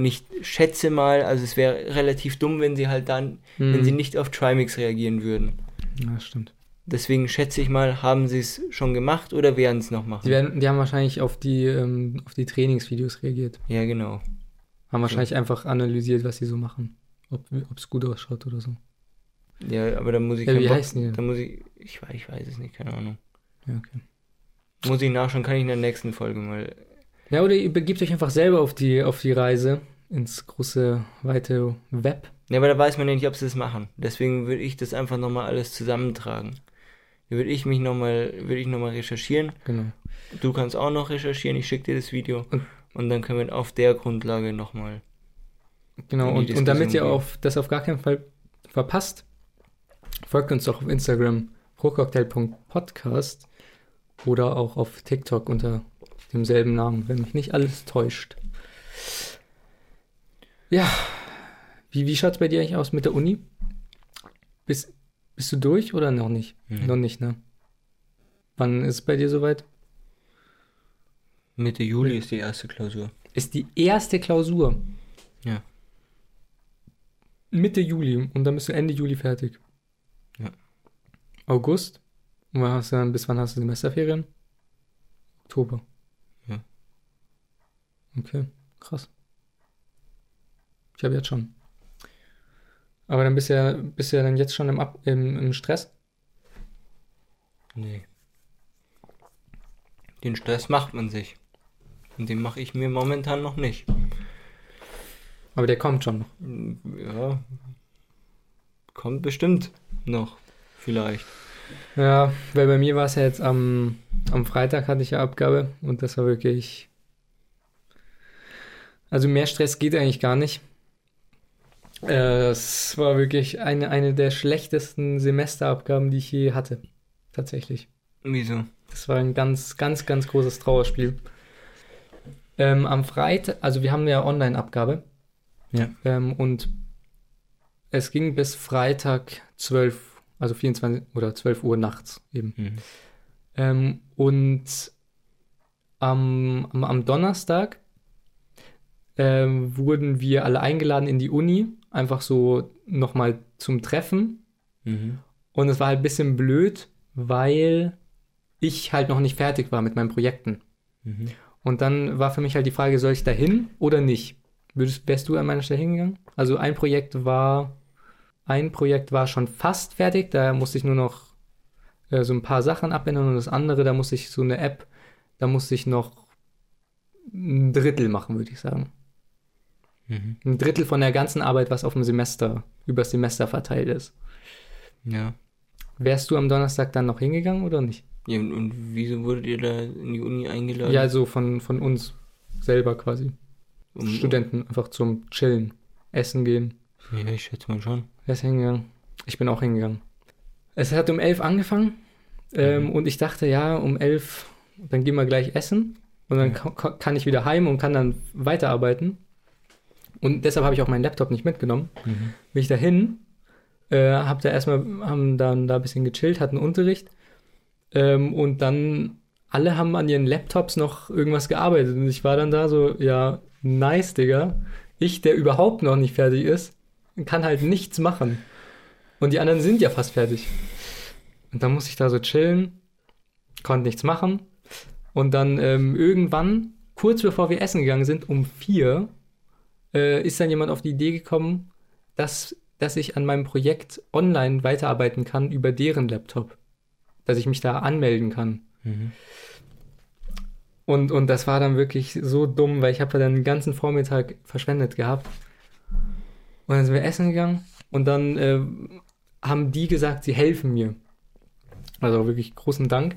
Und ich schätze mal, also es wäre relativ dumm, wenn sie halt dann, wenn Hm. sie nicht auf Trimax reagieren würden. Ja, stimmt. Deswegen schätze ich mal, haben sie es schon gemacht oder werden es noch machen? Die, werden, die haben wahrscheinlich auf die, ähm, auf die Trainingsvideos reagiert. ja, genau. Haben wahrscheinlich einfach analysiert, was sie so machen. Ob es gut ausschaut oder so. Ja, aber da muss ich Ja, wie Bock- heißen die denn? Da muss ich, ich weiß, ich weiß es nicht, keine Ahnung. Ja, okay. Muss ich nachschauen, kann ich in der nächsten Folge mal. Ja, oder ihr begibt euch einfach selber auf die, auf die Reise ins große, weite Web. Ja, aber da weiß man ja nicht, ob sie das machen. Deswegen würde ich das einfach nochmal alles zusammentragen. Würde ich mich nochmal, würde ich nochmal recherchieren. Genau. Du kannst auch noch recherchieren, ich schicke dir das Video. Und- Und dann können wir auf der Grundlage nochmal. Genau, und, und damit ihr auf, das auf gar keinen Fall verpasst, folgt uns doch auf Instagram prococktail.podcast oder auch auf TikTok unter demselben Namen, wenn mich nicht alles täuscht. Ja, wie, wie schaut es bei dir eigentlich aus mit der Uni? Bist, bist du durch oder noch nicht? Mhm. Noch nicht, ne? Wann ist es bei dir soweit? Mitte Juli ist die erste Klausur. Ist die erste Klausur. Ja. Mitte Juli und dann bist du Ende Juli fertig. Ja. August? Und wann hast du dann, bis wann hast du Semesterferien? Oktober. Ja. Okay, krass. Ich habe jetzt schon. Aber dann bist du ja, bist du ja dann jetzt schon im, Ab im, im Stress. Nee. Den Stress macht man sich. Und den mache ich mir momentan noch nicht. Aber der kommt schon noch. Ja. Kommt bestimmt noch. Vielleicht. Ja, weil bei mir war es ja jetzt am, am Freitag hatte ich ja Abgabe und das war wirklich. Also mehr Stress geht eigentlich gar nicht. Äh, Es war wirklich eine, eine der schlechtesten Semesterabgaben, die ich je hatte. Tatsächlich. Wieso? Das war ein ganz, ganz, ganz großes Trauerspiel. Ähm, am Freitag, also wir haben ja Online-Abgabe. Ja. Ähm, und es ging bis Freitag 12, also 24 oder 12 Uhr nachts eben. Mhm. Ähm, und am, am, am Donnerstag ähm, wurden wir alle eingeladen in die Uni, einfach so nochmal zum Treffen. Mhm. Und es war halt ein bisschen blöd, weil ich halt noch nicht fertig war mit meinen Projekten. Mhm. Und dann war für mich halt die Frage, soll ich da hin oder nicht? Würdest, wärst du an meiner Stelle hingegangen? Also ein Projekt war, ein Projekt war schon fast fertig, da musste ich nur noch äh, so ein paar Sachen abändern und das andere, da musste ich so eine App, da musste ich noch ein Drittel machen, würde ich sagen. Mhm. Ein Drittel von der ganzen Arbeit, was auf dem Semester, übers Semester verteilt ist. Ja. Wärst du am Donnerstag dann noch hingegangen oder nicht? ja. Und, und wieso wurdet ihr da in die Uni eingeladen? Ja, also von, von uns selber quasi. um, Studenten einfach zum Chillen, Essen gehen. Ja, ich schätze mal schon. Wer ist hingegangen? Ich bin auch hingegangen. Es hat um elf angefangen ähm, Mhm. und ich dachte, ja, um elf, dann gehen wir gleich essen und dann Ja. ka- ka- kann ich wieder heim und kann dann weiterarbeiten. Und deshalb habe ich auch meinen Laptop nicht mitgenommen. Mhm. Bin ich dahin, äh, hab da erstmal, haben dann da ein bisschen gechillt, hatten Unterricht ähm, und dann alle haben an ihren Laptops noch irgendwas gearbeitet und ich war dann da so, ja, nice, Digga. Ich, der überhaupt noch nicht fertig ist, kann halt nichts machen. Und die anderen sind ja fast fertig. Und dann musste ich da so chillen, konnte nichts machen. Und dann ähm, irgendwann, kurz bevor wir essen gegangen sind, um vier, äh, ist dann jemand auf die Idee gekommen, dass, dass ich an meinem Projekt online weiterarbeiten kann über deren Laptop. Dass ich mich da anmelden kann. Mhm. Und, und das war dann wirklich so dumm, weil ich habe dann den ganzen Vormittag verschwendet gehabt. Und dann sind wir essen gegangen und dann äh, haben die gesagt, sie helfen mir. Also wirklich großen Dank.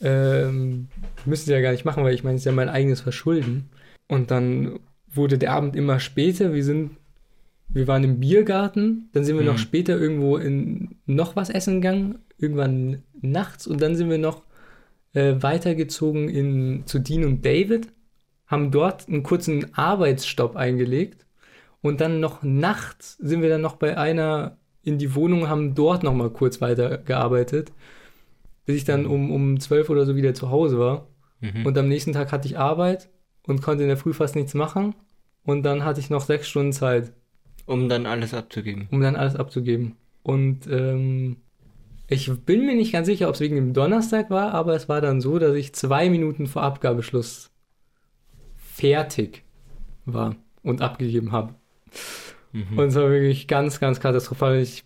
Ähm, müssen sie ja gar nicht machen, weil ich meine, es ist ja mein eigenes Verschulden. Und dann wurde der Abend immer später. Wir sind, wir waren im Biergarten, dann sind wir Mhm. noch später irgendwo in noch was essen gegangen, irgendwann nachts und dann sind wir noch äh, weitergezogen in, zu Dean und David, haben dort einen kurzen Arbeitsstopp eingelegt und dann noch nachts sind wir dann noch bei einer in die Wohnung, haben dort noch mal kurz weitergearbeitet, bis ich dann um, um 12 oder so wieder zu Hause war. Mhm. Und am nächsten Tag hatte ich Arbeit und konnte in der Früh fast nichts machen. Und dann hatte ich noch sechs Stunden Zeit, um dann alles abzugeben. um dann alles abzugeben. Und ähm, ich bin mir nicht ganz sicher, ob es wegen dem Donnerstag war, aber es war dann so, dass ich zwei Minuten vor Abgabeschluss fertig war und abgegeben habe. Mhm. Und es war wirklich ganz, ganz katastrophal. Ich,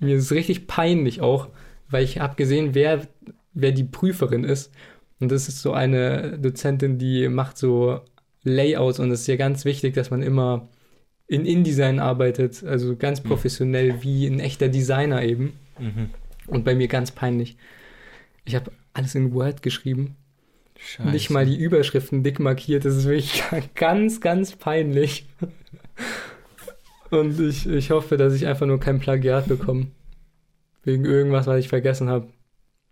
mir ist es richtig peinlich auch, weil ich habe gesehen, wer, wer die Prüferin ist. Und das ist so eine Dozentin, die macht so Layouts und es ist ja ganz wichtig, dass man immer in InDesign arbeitet, also ganz Mhm. professionell wie ein echter Designer eben. Mhm. Und bei mir ganz peinlich. Ich habe alles in Word geschrieben, Scheiße. nicht mal die Überschriften dick markiert. Das ist wirklich ganz, ganz peinlich. Und ich, ich hoffe, dass ich einfach nur kein Plagiat bekomme. Wegen irgendwas, was ich vergessen habe.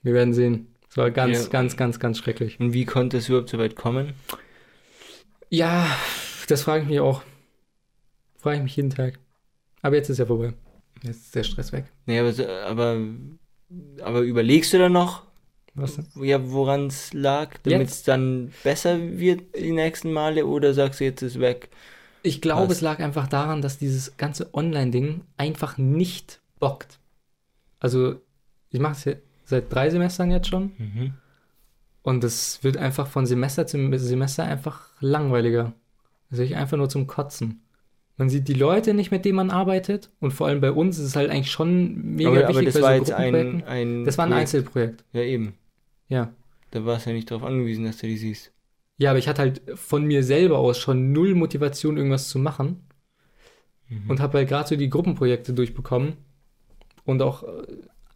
Wir werden sehen. Es war ganz, Ja. ganz, ganz, ganz schrecklich. Und wie konnte es überhaupt so weit kommen? Ja, das frage ich mich auch. Frage ich mich jeden Tag. Aber jetzt ist ja vorbei. Jetzt ist der Stress weg. Nee, aber, aber, aber überlegst du dann noch, Was denn? ja, woran es lag, damit es dann besser wird die nächsten Male oder sagst du jetzt ist weg? Ich glaube, es lag einfach daran, dass dieses ganze Online-Ding einfach nicht bockt. Also, ich mache es ja seit drei Semestern jetzt schon Mhm. Und es wird einfach von Semester zu Semester einfach langweiliger. Das ist einfach nur zum Kotzen. Man sieht die Leute nicht, mit denen man arbeitet und vor allem bei uns ist es halt eigentlich schon mega aber, aber wichtig das bei war so jetzt ein, ein Das war ein Projekt. Einzelprojekt, Ja, eben. ja. Da warst du ja nicht darauf angewiesen, dass du die siehst. Ja, aber ich hatte halt von mir selber aus schon null Motivation, irgendwas zu machen. Mhm. und habe halt gerade so die Gruppenprojekte durchbekommen. Und auch äh,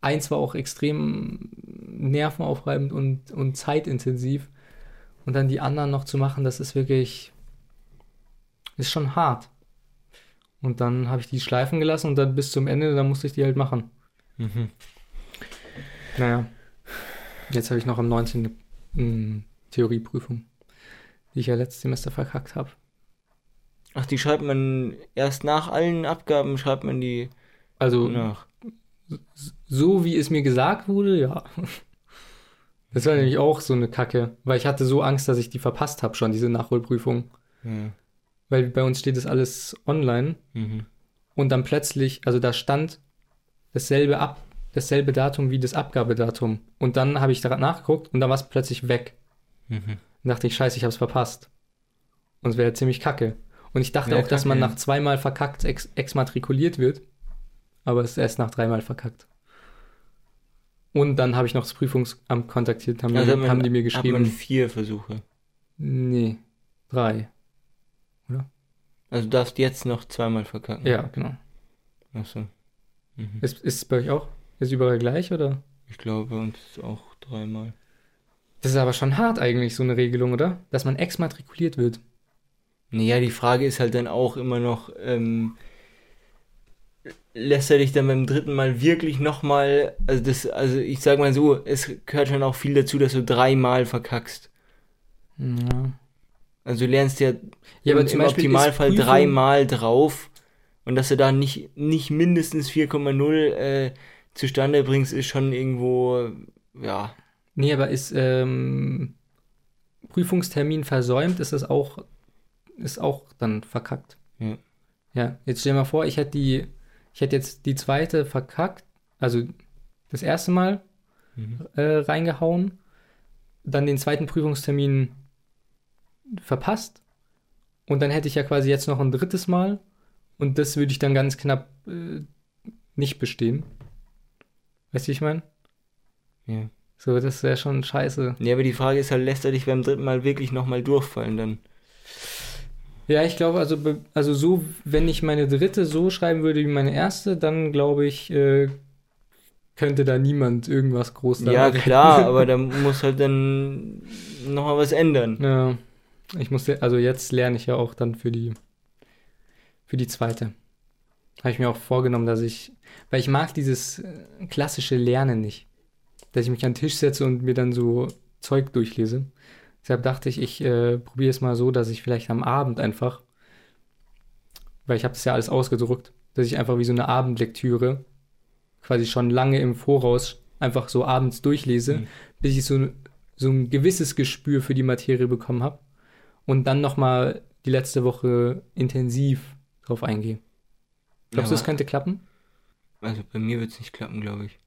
eins war auch extrem nervenaufreibend und, und zeitintensiv. Und dann die anderen noch zu machen, das ist wirklich, ist schon hart. Und dann habe ich die schleifen gelassen und dann bis zum Ende, dann musste ich die halt machen. Mhm. Naja, jetzt habe ich noch am 19. eine Theorieprüfung, die ich ja letztes Semester verkackt habe. Ach, die schreibt man erst nach allen Abgaben, schreibt man die Also nach. So wie es mir gesagt wurde, ja. Das war nämlich auch so eine Kacke, weil ich hatte so Angst, dass ich die verpasst habe schon, diese Nachholprüfung. Ja. Weil bei uns steht das alles online Mhm. und dann plötzlich, also da stand dasselbe ab, dasselbe Datum wie das Abgabedatum. Und dann habe ich da nachgeguckt und dann war es plötzlich weg. Mhm. Dann dachte ich, scheiße, ich habe es verpasst. Und es wäre ziemlich kacke. Und ich dachte Ja, auch, dass man nach zweimal verkackt ex exmatrikuliert wird. Aber es ist erst nach dreimal verkackt. Und dann habe ich noch das Prüfungsamt kontaktiert, haben, Also die, hat man- haben die mir Hat man geschrieben. vier Versuche. Nee, drei. Also du darfst jetzt noch zweimal verkacken. Ja, genau. Achso. Mhm. Ist, ist es bei euch auch? Ist überall gleich oder? Ich glaube, uns ist auch dreimal. Das ist aber schon hart eigentlich, so eine Regelung, oder? Dass man exmatrikuliert wird. Naja, die Frage ist halt dann auch immer noch, ähm, lässt er dich dann beim dritten Mal wirklich nochmal, also das, also ich sag mal so, es gehört schon auch viel dazu, dass du dreimal verkackst. Ja. Also du lernst ja, Ja, aber im, zum im Optimalfall dreimal drauf und dass du da nicht, nicht mindestens 4,0 äh, zustande bringst, ist schon irgendwo, ja, Nee, aber ist ähm, Prüfungstermin versäumt, ist das auch, ist auch dann verkackt. Ja. Ja, jetzt stell dir mal vor, ich hätte die, ich hätte jetzt die zweite verkackt, also das erste Mal Mhm. äh, reingehauen, dann den zweiten Prüfungstermin verpasst und dann hätte ich ja quasi jetzt noch ein drittes Mal und das würde ich dann ganz knapp äh, nicht bestehen. Weißt du, wie ich meine? ja. So, das wäre schon scheiße. Ja, aber die Frage ist halt, lässt er dich beim dritten Mal wirklich nochmal durchfallen dann? Ja, ich glaube, also, also so, wenn ich meine dritte so schreiben würde wie meine erste, dann glaube ich, äh, könnte da niemand irgendwas groß Ja, retten. klar, aber da muss halt dann nochmal was ändern. Ja, ich muss, also jetzt lerne ich ja auch dann für die, für die zweite. Habe ich mir auch vorgenommen, dass ich, weil ich mag dieses äh, klassische Lernen nicht. Dass ich mich an den Tisch setze und mir dann so Zeug durchlese. Deshalb dachte ich, ich äh, probiere es mal so, dass ich vielleicht am Abend einfach, weil ich habe das ja alles ausgedruckt, dass ich einfach wie so eine Abendlektüre quasi schon lange im Voraus einfach so abends durchlese, Mhm. bis ich so, so ein gewisses Gespür für die Materie bekommen habe und dann nochmal die letzte Woche intensiv drauf eingehe. Glaubst du, Ja, das könnte klappen? Also bei mir wird es nicht klappen, glaube ich.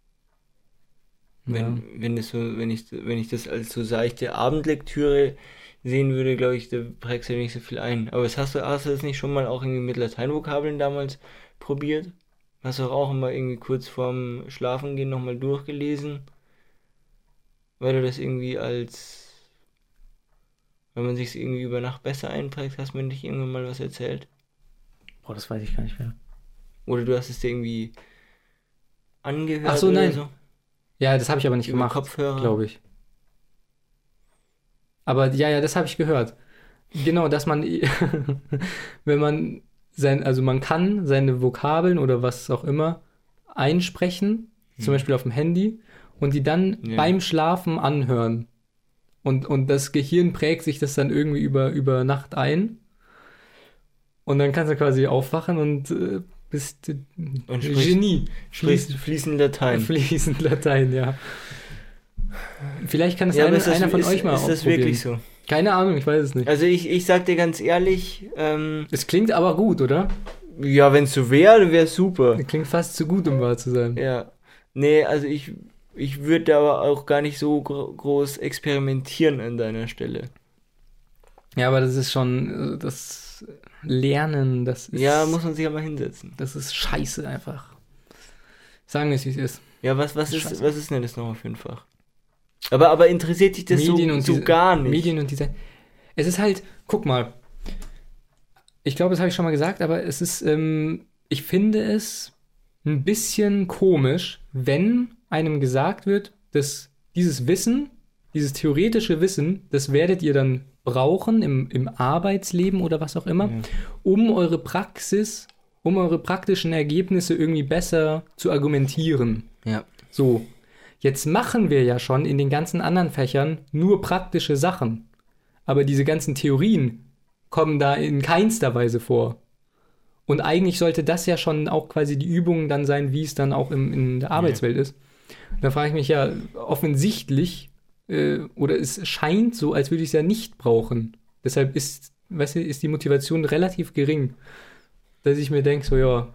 Ja. Wenn, wenn, das so, wenn, ich, wenn ich das als so seichte Abendlektüre sehen würde, glaube ich, da prägst du nicht so viel ein. Aber was hast du, hast du das nicht schon mal auch irgendwie mit Lateinvokabeln damals probiert? Hast du auch immer irgendwie kurz vorm Schlafengehen nochmal durchgelesen? Weil du das irgendwie als, wenn man sich irgendwie über Nacht besser einprägt, hast du mir nicht irgendwann mal was erzählt? Boah, das weiß ich gar nicht mehr. Oder du hast es dir irgendwie angehört Ach so, oder nein. so? Ja, das habe ich aber nicht Über gemacht, Kopfhörer? glaube ich. Aber ja, ja, das habe ich gehört. Genau, dass man, wenn man sein, also man kann seine Vokabeln oder was auch immer einsprechen, zum Hm. Beispiel auf dem Handy, und die dann Ja. beim Schlafen anhören. Und, und das Gehirn prägt sich das dann irgendwie über, über Nacht ein. Und dann kannst du quasi aufwachen und äh, bist äh, Und sprichst- Genie. Sprichst Fließ- fließend Latein. Fließend Latein, ja. Vielleicht kann es Ja, ist das, einer von ist, euch mal ist das wirklich so? Keine Ahnung, ich weiß es nicht. Also ich, ich sag dir ganz ehrlich, ähm, Es klingt aber gut, oder? ja, wenn es so wäre, dann wäre es super. Klingt fast zu gut, um wahr zu sein. Ja. Nee, also ich, ich würde aber auch gar nicht so gro groß experimentieren an deiner Stelle. Ja, aber das ist schon, äh, das Lernen, das ist, Ja, muss man sich mal hinsetzen. das ist scheiße einfach. Sagen wir es, wie es ist. Ja, was, was, ist, Scheiße. was ist denn das nochmal für ein Fach? Aber, aber interessiert dich das Medien so, und so diese- gar nicht? Medien und Design. Es ist halt, guck mal. Ich glaube, das habe ich schon mal gesagt, aber es ist, ähm, ich finde es ein bisschen komisch, wenn einem gesagt wird, dass dieses Wissen, dieses theoretische Wissen, das werdet ihr dann brauchen im, im Arbeitsleben oder was auch immer, Ja. um eure Praxis, um eure praktischen Ergebnisse irgendwie besser zu argumentieren. Ja. So, jetzt machen wir ja schon in den ganzen anderen Fächern nur praktische Sachen. Aber diese ganzen Theorien kommen da in keinster Weise vor. Und eigentlich sollte das ja schon auch quasi die Übung dann sein, wie es dann auch im, in der Arbeitswelt ist. Da frage ich mich ja, offensichtlich äh, oder es scheint so, als würde ich es ja nicht brauchen. Deshalb ist, weißt du, ist die Motivation relativ gering, dass ich mir denke, so ja,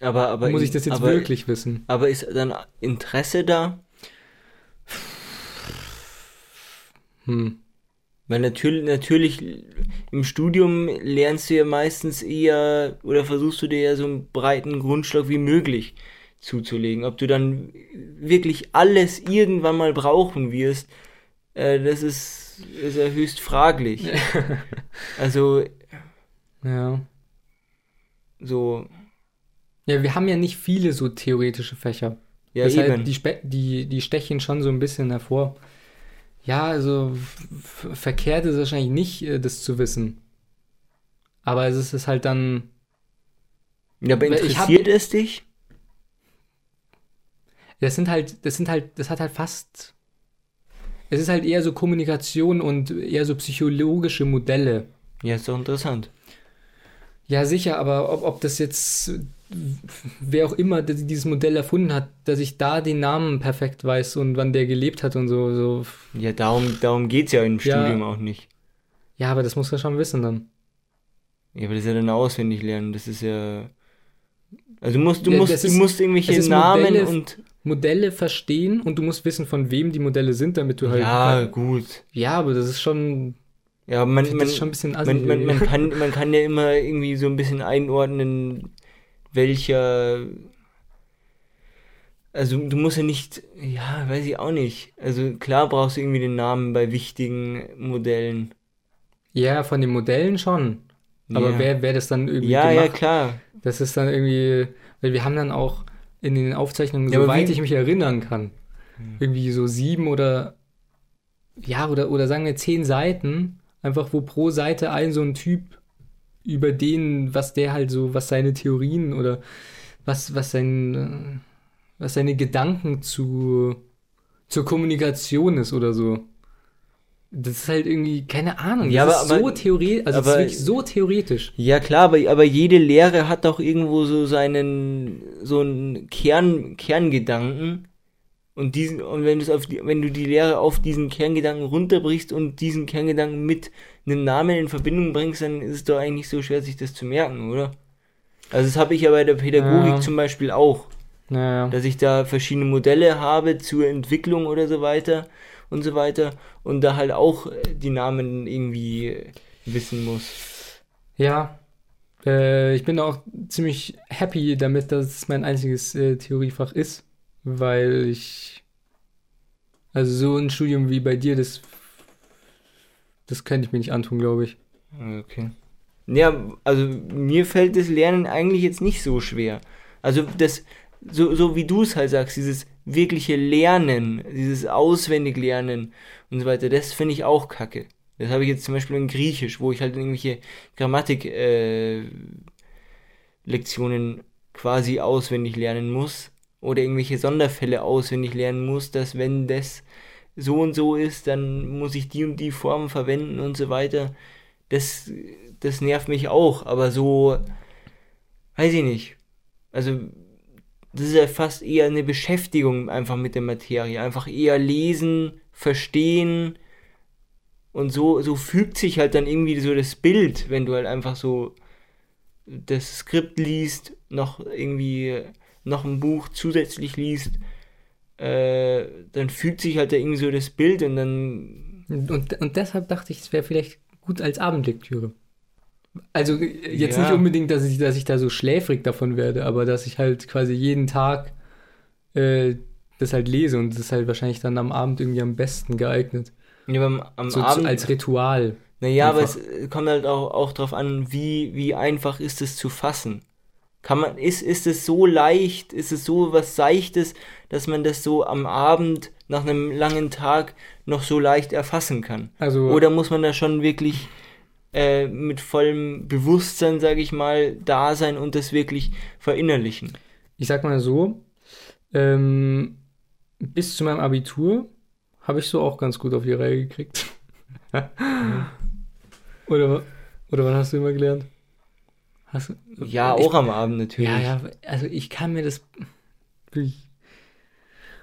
Aber, aber muss ich das jetzt aber, wirklich wissen? Aber ist dann Interesse da? Hm. Weil natürlich, natürlich im Studium lernst du ja meistens eher oder versuchst du dir ja so einen breiten Grundstock wie möglich zuzulegen. Ob du dann wirklich alles irgendwann mal brauchen wirst, äh, das ist, ist ja höchst fraglich. Also Ja. so, Ja, wir haben ja nicht viele so theoretische Fächer. ja Deshalb, eben. Die, spe- die, die stechen schon so ein bisschen hervor. Ja, also verkehrt ist wahrscheinlich nicht, äh, das zu wissen. Aber es ist halt dann, Ja, aber ich hab- interessiert es dich? Das sind halt, das sind halt, das hat halt fast, es ist halt eher so Kommunikation und eher so psychologische Modelle. Ja, ist doch interessant. Ja, sicher, aber ob, ob das jetzt, wer auch immer dieses Modell erfunden hat, dass ich da den Namen perfekt weiß und wann der gelebt hat und so, so. Ja, darum, darum geht's ja im Ja. Studium auch nicht. Ja, aber das muss er schon wissen dann. Ja, aber das ist ja dann auswendig lernen. Das ist ja. Also du musst, du Ja, musst, du musst irgendwelche es Namen Modelle- und. Modelle verstehen und du musst wissen, von wem die Modelle sind, damit du halt. Ja, gut. Ja, aber das ist schon. Ja, man, man, ist schon ein bisschen assi. man, man, man, kann, man kann ja immer irgendwie so ein bisschen einordnen, welcher. Also du musst ja nicht, ja, weiß ich auch nicht. Also klar brauchst du irgendwie den Namen bei wichtigen Modellen. ja, von den Modellen schon. Aber ja. wer, wer das dann irgendwie Ja, ja, gemacht, klar. das ist dann irgendwie. Weil wir haben dann auch in den Aufzeichnungen, Ja, soweit ich mich erinnern kann, irgendwie so sieben oder. Ja, oder, oder sagen wir zehn Seiten, einfach wo pro Seite ein so ein Typ über den, was der halt so, was seine Theorien oder was, was sein, äh, was seine Gedanken zu, zur Kommunikation ist oder so. Das ist halt irgendwie, keine Ahnung, Ja, das aber- ist so aber- theoretisch, also es ist aber- wirklich so theoretisch. Ja klar, aber, aber jede Lehre hat doch irgendwo so seinen so einen Kern, Kerngedanken und diesen und wenn auf die, wenn du die Lehre auf diesen Kerngedanken runterbrichst und diesen Kerngedanken mit einem Namen in Verbindung bringst, dann ist es doch eigentlich nicht so schwer, sich das zu merken, oder? Also das habe ich ja bei der Pädagogik Ja. zum Beispiel auch, Naja. dass ich da verschiedene Modelle habe zur Entwicklung oder so weiter und so weiter und da halt auch äh, die Namen irgendwie wissen muss. Ja, äh, ich bin auch ziemlich happy damit, dass es mein einziges äh, Theoriefach ist, weil ich, also so ein Studium wie bei dir, das, das könnte ich mir nicht antun, glaube ich. Okay. Ja, also mir fällt das Lernen eigentlich jetzt nicht so schwer. Also das, so, so wie du es halt sagst, dieses wirkliche Lernen, dieses Auswendiglernen und so weiter, das finde ich auch kacke. Das habe ich jetzt zum Beispiel in Griechisch, wo ich halt irgendwelche Grammatik äh, Lektionen quasi auswendig lernen muss oder irgendwelche Sonderfälle auswendig lernen muss, dass wenn das so und so ist, dann muss ich die und die Form verwenden und so weiter. Das, das nervt mich auch, aber so, weiß ich nicht. Also, das ist ja fast eher eine Beschäftigung einfach mit der Materie. Einfach eher lesen, verstehen und so, so fügt sich halt dann irgendwie so das Bild, wenn du halt einfach so das Skript liest, noch irgendwie noch ein Buch zusätzlich liest, äh, dann fügt sich halt da irgendwie so das Bild und dann Und, und deshalb dachte ich, es wäre vielleicht gut als Abendlektüre. Also äh, jetzt Ja. nicht unbedingt, dass ich, dass ich da so schläfrig davon werde, aber dass ich halt quasi jeden Tag äh, das halt lese und das ist halt wahrscheinlich dann am Abend irgendwie am besten geeignet. ja, am, am So Abend als Ritual. Naja, aber es kommt halt auch, auch drauf an, wie, wie einfach ist es zu fassen. Kann man, ist, ist es so leicht, ist es so was Seichtes, dass man das so am Abend nach einem langen Tag noch so leicht erfassen kann? Also Oder muss man da schon wirklich äh, mit vollem Bewusstsein, sage ich mal, da sein und das wirklich verinnerlichen? ich sag mal so, ähm, bis zu meinem Abitur habe ich so auch ganz gut auf die Reihe gekriegt. oder, oder wann hast du immer gelernt? Hast du, Ja, ich, auch am Abend natürlich. Ja, ja, also ich kann mir das. wirklich-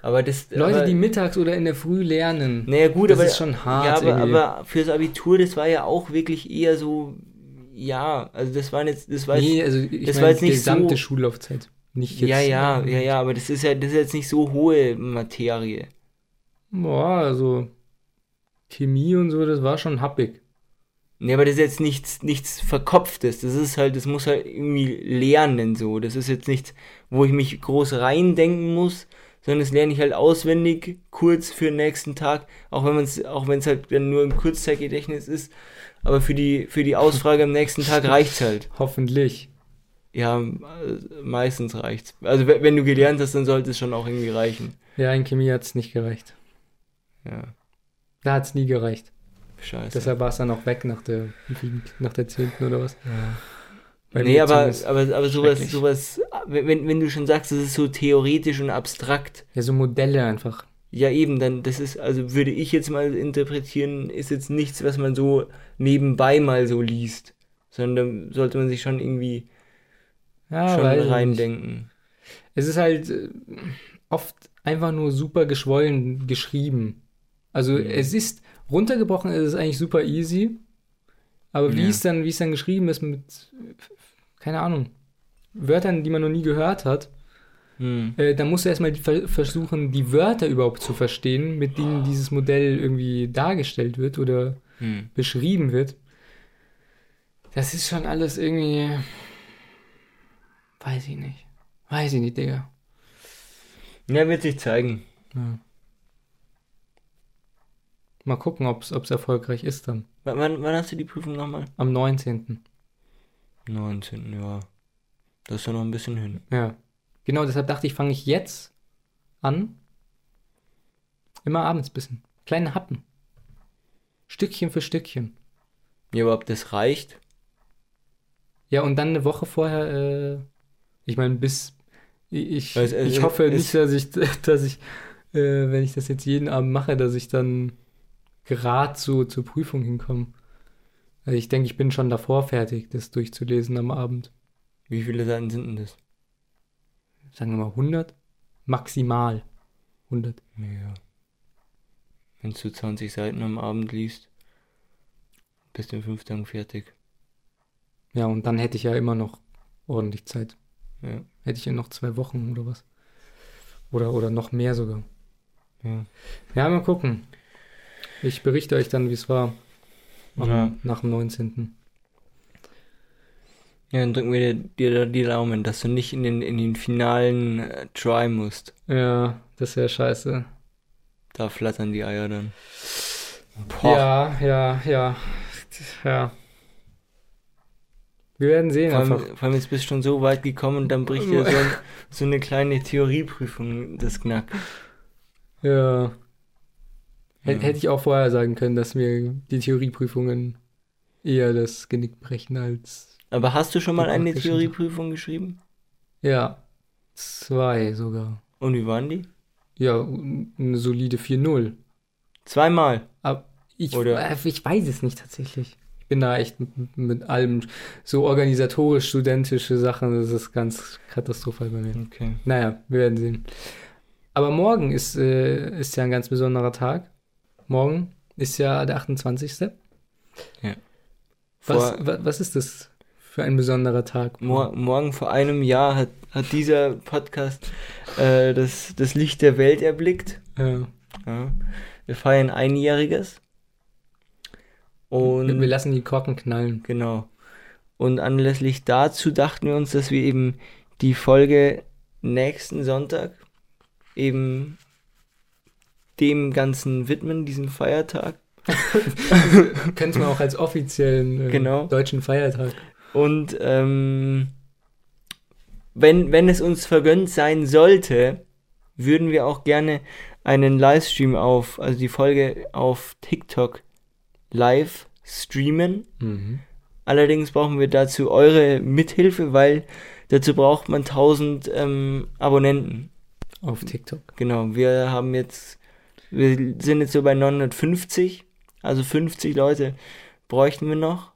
Aber das. Leute, aber, die mittags oder in der Früh lernen. Naja, gut, das aber. ist schon hart. ja, aber, irgendwie. aber fürs Abitur, das war ja auch wirklich eher so. Ja, also das waren jetzt. Das war jetzt, nee, also ich das meine war jetzt die nicht gesamte so- Schullaufzeit. Nicht jetzt. ja, ja, ja, ja, aber das ist ja, das ist jetzt nicht so hohe Materie. Boah, also Chemie und so, das war schon happig. Nee, aber das ist jetzt nichts, nichts Verkopftes. Das ist halt, das muss halt irgendwie lernen so. Das ist jetzt nichts, wo ich mich groß reindenken muss, sondern das lerne ich halt auswendig, kurz für den nächsten Tag, auch wenn man es, auch wenn es halt dann nur im Kurzzeitgedächtnis ist. Aber für die, für die Ausfrage am nächsten Tag reicht's halt. Hoffentlich. Ja, äh, meistens reicht's. Also we- wenn du gelernt hast, dann sollte es schon auch irgendwie reichen. Ja, in Chemie hat es nicht gereicht. Ja, Da hat es nie gereicht. scheiße. Deshalb war es dann auch weg nach der, nach der 10. oder was. ja. Bei nee, aber, aber, aber sowas, sowas, wenn, wenn du schon sagst, das ist so theoretisch und abstrakt, Ja, so Modelle einfach. Ja, eben, dann, das ist, also würde ich jetzt mal interpretieren, ist jetzt nichts, was man so nebenbei mal so liest. Sondern sollte man sich schon irgendwie Ja, schon reindenken. Es ist halt äh, oft einfach nur super geschwollen geschrieben. Also Mhm. es ist runtergebrochen, ist es eigentlich super easy. Aber wie Ja. es dann, wie es dann geschrieben ist mit, keine Ahnung, Wörtern, die man noch nie gehört hat, Hm. äh, dann musst du erstmal versuchen, die Wörter überhaupt zu verstehen, mit denen dieses Modell irgendwie dargestellt wird oder Hm. beschrieben wird. Das ist schon alles irgendwie. Weiß ich nicht. Weiß ich nicht, Digga. Ja, wird sich zeigen. Ja. Mal gucken, ob es erfolgreich ist dann. W wann, wann hast du die Prüfung nochmal? Am 19. 19. Ja. Das ist ja noch ein bisschen hin. Ja. Genau, deshalb dachte ich, fange ich jetzt an. Immer abends bisschen. Kleine Happen. Stückchen für Stückchen. Ja, aber ob das reicht? Ja, und dann eine Woche vorher, äh, ich meine, bis, ich, es- es- ich hoffe nicht, dass ich, dass ich, äh, wenn ich das jetzt jeden Abend mache, dass ich dann gerade so zur Prüfung hinkomme. Also ich denke, ich bin schon davor fertig, das durchzulesen am Abend. Wie viele Seiten sind denn das? Sagen wir mal 100? Maximal 100. Ja. Wenn du 20 Seiten am Abend liest, bist du in fünf Tagen fertig. Ja, und dann hätte ich ja immer noch ordentlich Zeit. Ja. Hätte ich ja noch zwei Wochen oder was. Oder, oder noch mehr sogar. Ja. Ja, mal gucken. Ich berichte euch dann, wie es war. Am, Ja. Nach dem 19. Ja, dann drücken wir dir, die Daumen, dass du nicht in den, in den finalen äh, Try musst. Ja, das wäre scheiße. Da flattern die Eier dann. Ja, ja, ja. Ja. Wir werden sehen Vor einfach. allem, vor allem jetzt bist du schon so weit gekommen und dann bricht dir so, ein, so eine kleine Theorieprüfung das Knack. Ja. Hätte ich auch vorher sagen können, dass mir die Theorieprüfungen eher das Genick brechen als. Aber hast du schon mal eine Theorieprüfung geschrieben? Ja. Zwei sogar. Und wie waren die? Ja, eine solide 4-0. Zweimal. Aber ich, Oder- ich weiß es nicht tatsächlich. Ich bin da echt mit, mit allem so organisatorisch studentische Sachen, das ist ganz katastrophal bei mir. Okay. Naja, wir werden sehen. Aber morgen ist, äh, ist ja ein ganz besonderer Tag. Morgen ist ja der 28. Ja. Was, was ist das für ein besonderer Tag? mor morgen vor einem Jahr hat, hat dieser Podcast äh, das, das Licht der Welt erblickt. Ja. Ja. Wir feiern einjähriges. Und Wir, wir lassen die Korken knallen. Genau. Und anlässlich dazu dachten wir uns, dass wir eben die Folge nächsten Sonntag eben dem Ganzen widmen, diesem Feiertag. Könnte man auch als offiziellen äh, Genau. deutschen Feiertag. Und ähm, wenn, wenn es uns vergönnt sein sollte, würden wir auch gerne einen Livestream auf, also die Folge auf TikTok live streamen. Mhm. Allerdings brauchen wir dazu eure Mithilfe, weil dazu braucht man 1000 ähm, Abonnenten. Auf TikTok. Genau, wir haben jetzt, wir sind jetzt so bei 950, also 50 Leute bräuchten wir noch.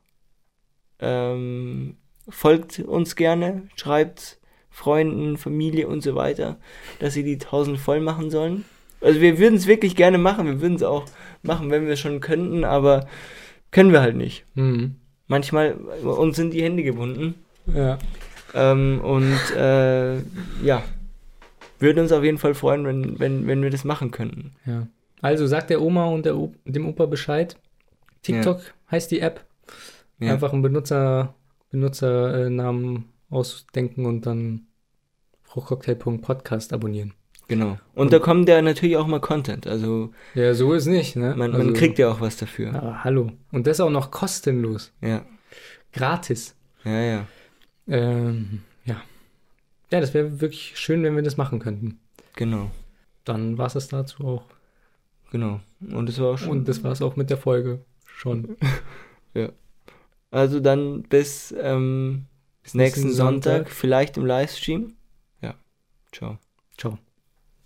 Ähm, folgt uns gerne, schreibt Freunden, Familie und so weiter, dass sie die 1000 voll machen sollen. Also wir würden es wirklich gerne machen, wir würden es auch machen, wenn wir schon könnten, aber können wir halt nicht. Mhm. Manchmal uns sind die Hände gebunden. Ja. Ähm, und äh, ja, würde uns auf jeden Fall freuen, wenn, wenn, wenn wir das machen könnten. Ja. Also sagt der Oma und der o dem Opa Bescheid. TikTok heißt die App. Ja. Einfach einen Benutzer, Benutzernamen ausdenken und dann fruchtcocktail.podcast abonnieren. Genau. Und da kommt ja natürlich auch mal Content. Also Ja, so ist nicht, ne? man, also, man kriegt ja auch was dafür. Ah, hallo. Und das auch noch kostenlos. Ja, Gratis. ja, ja. Ähm, ja. Ja, das wäre wirklich schön, wenn wir das machen könnten. Genau, Dann war es das dazu auch. genau. Und das war auch schon. Und das war es auch mit der Folge schon. Also dann bis, ähm, Bis nächsten Sonntag, vielleicht im Livestream. Ja. Ciao. Ciao.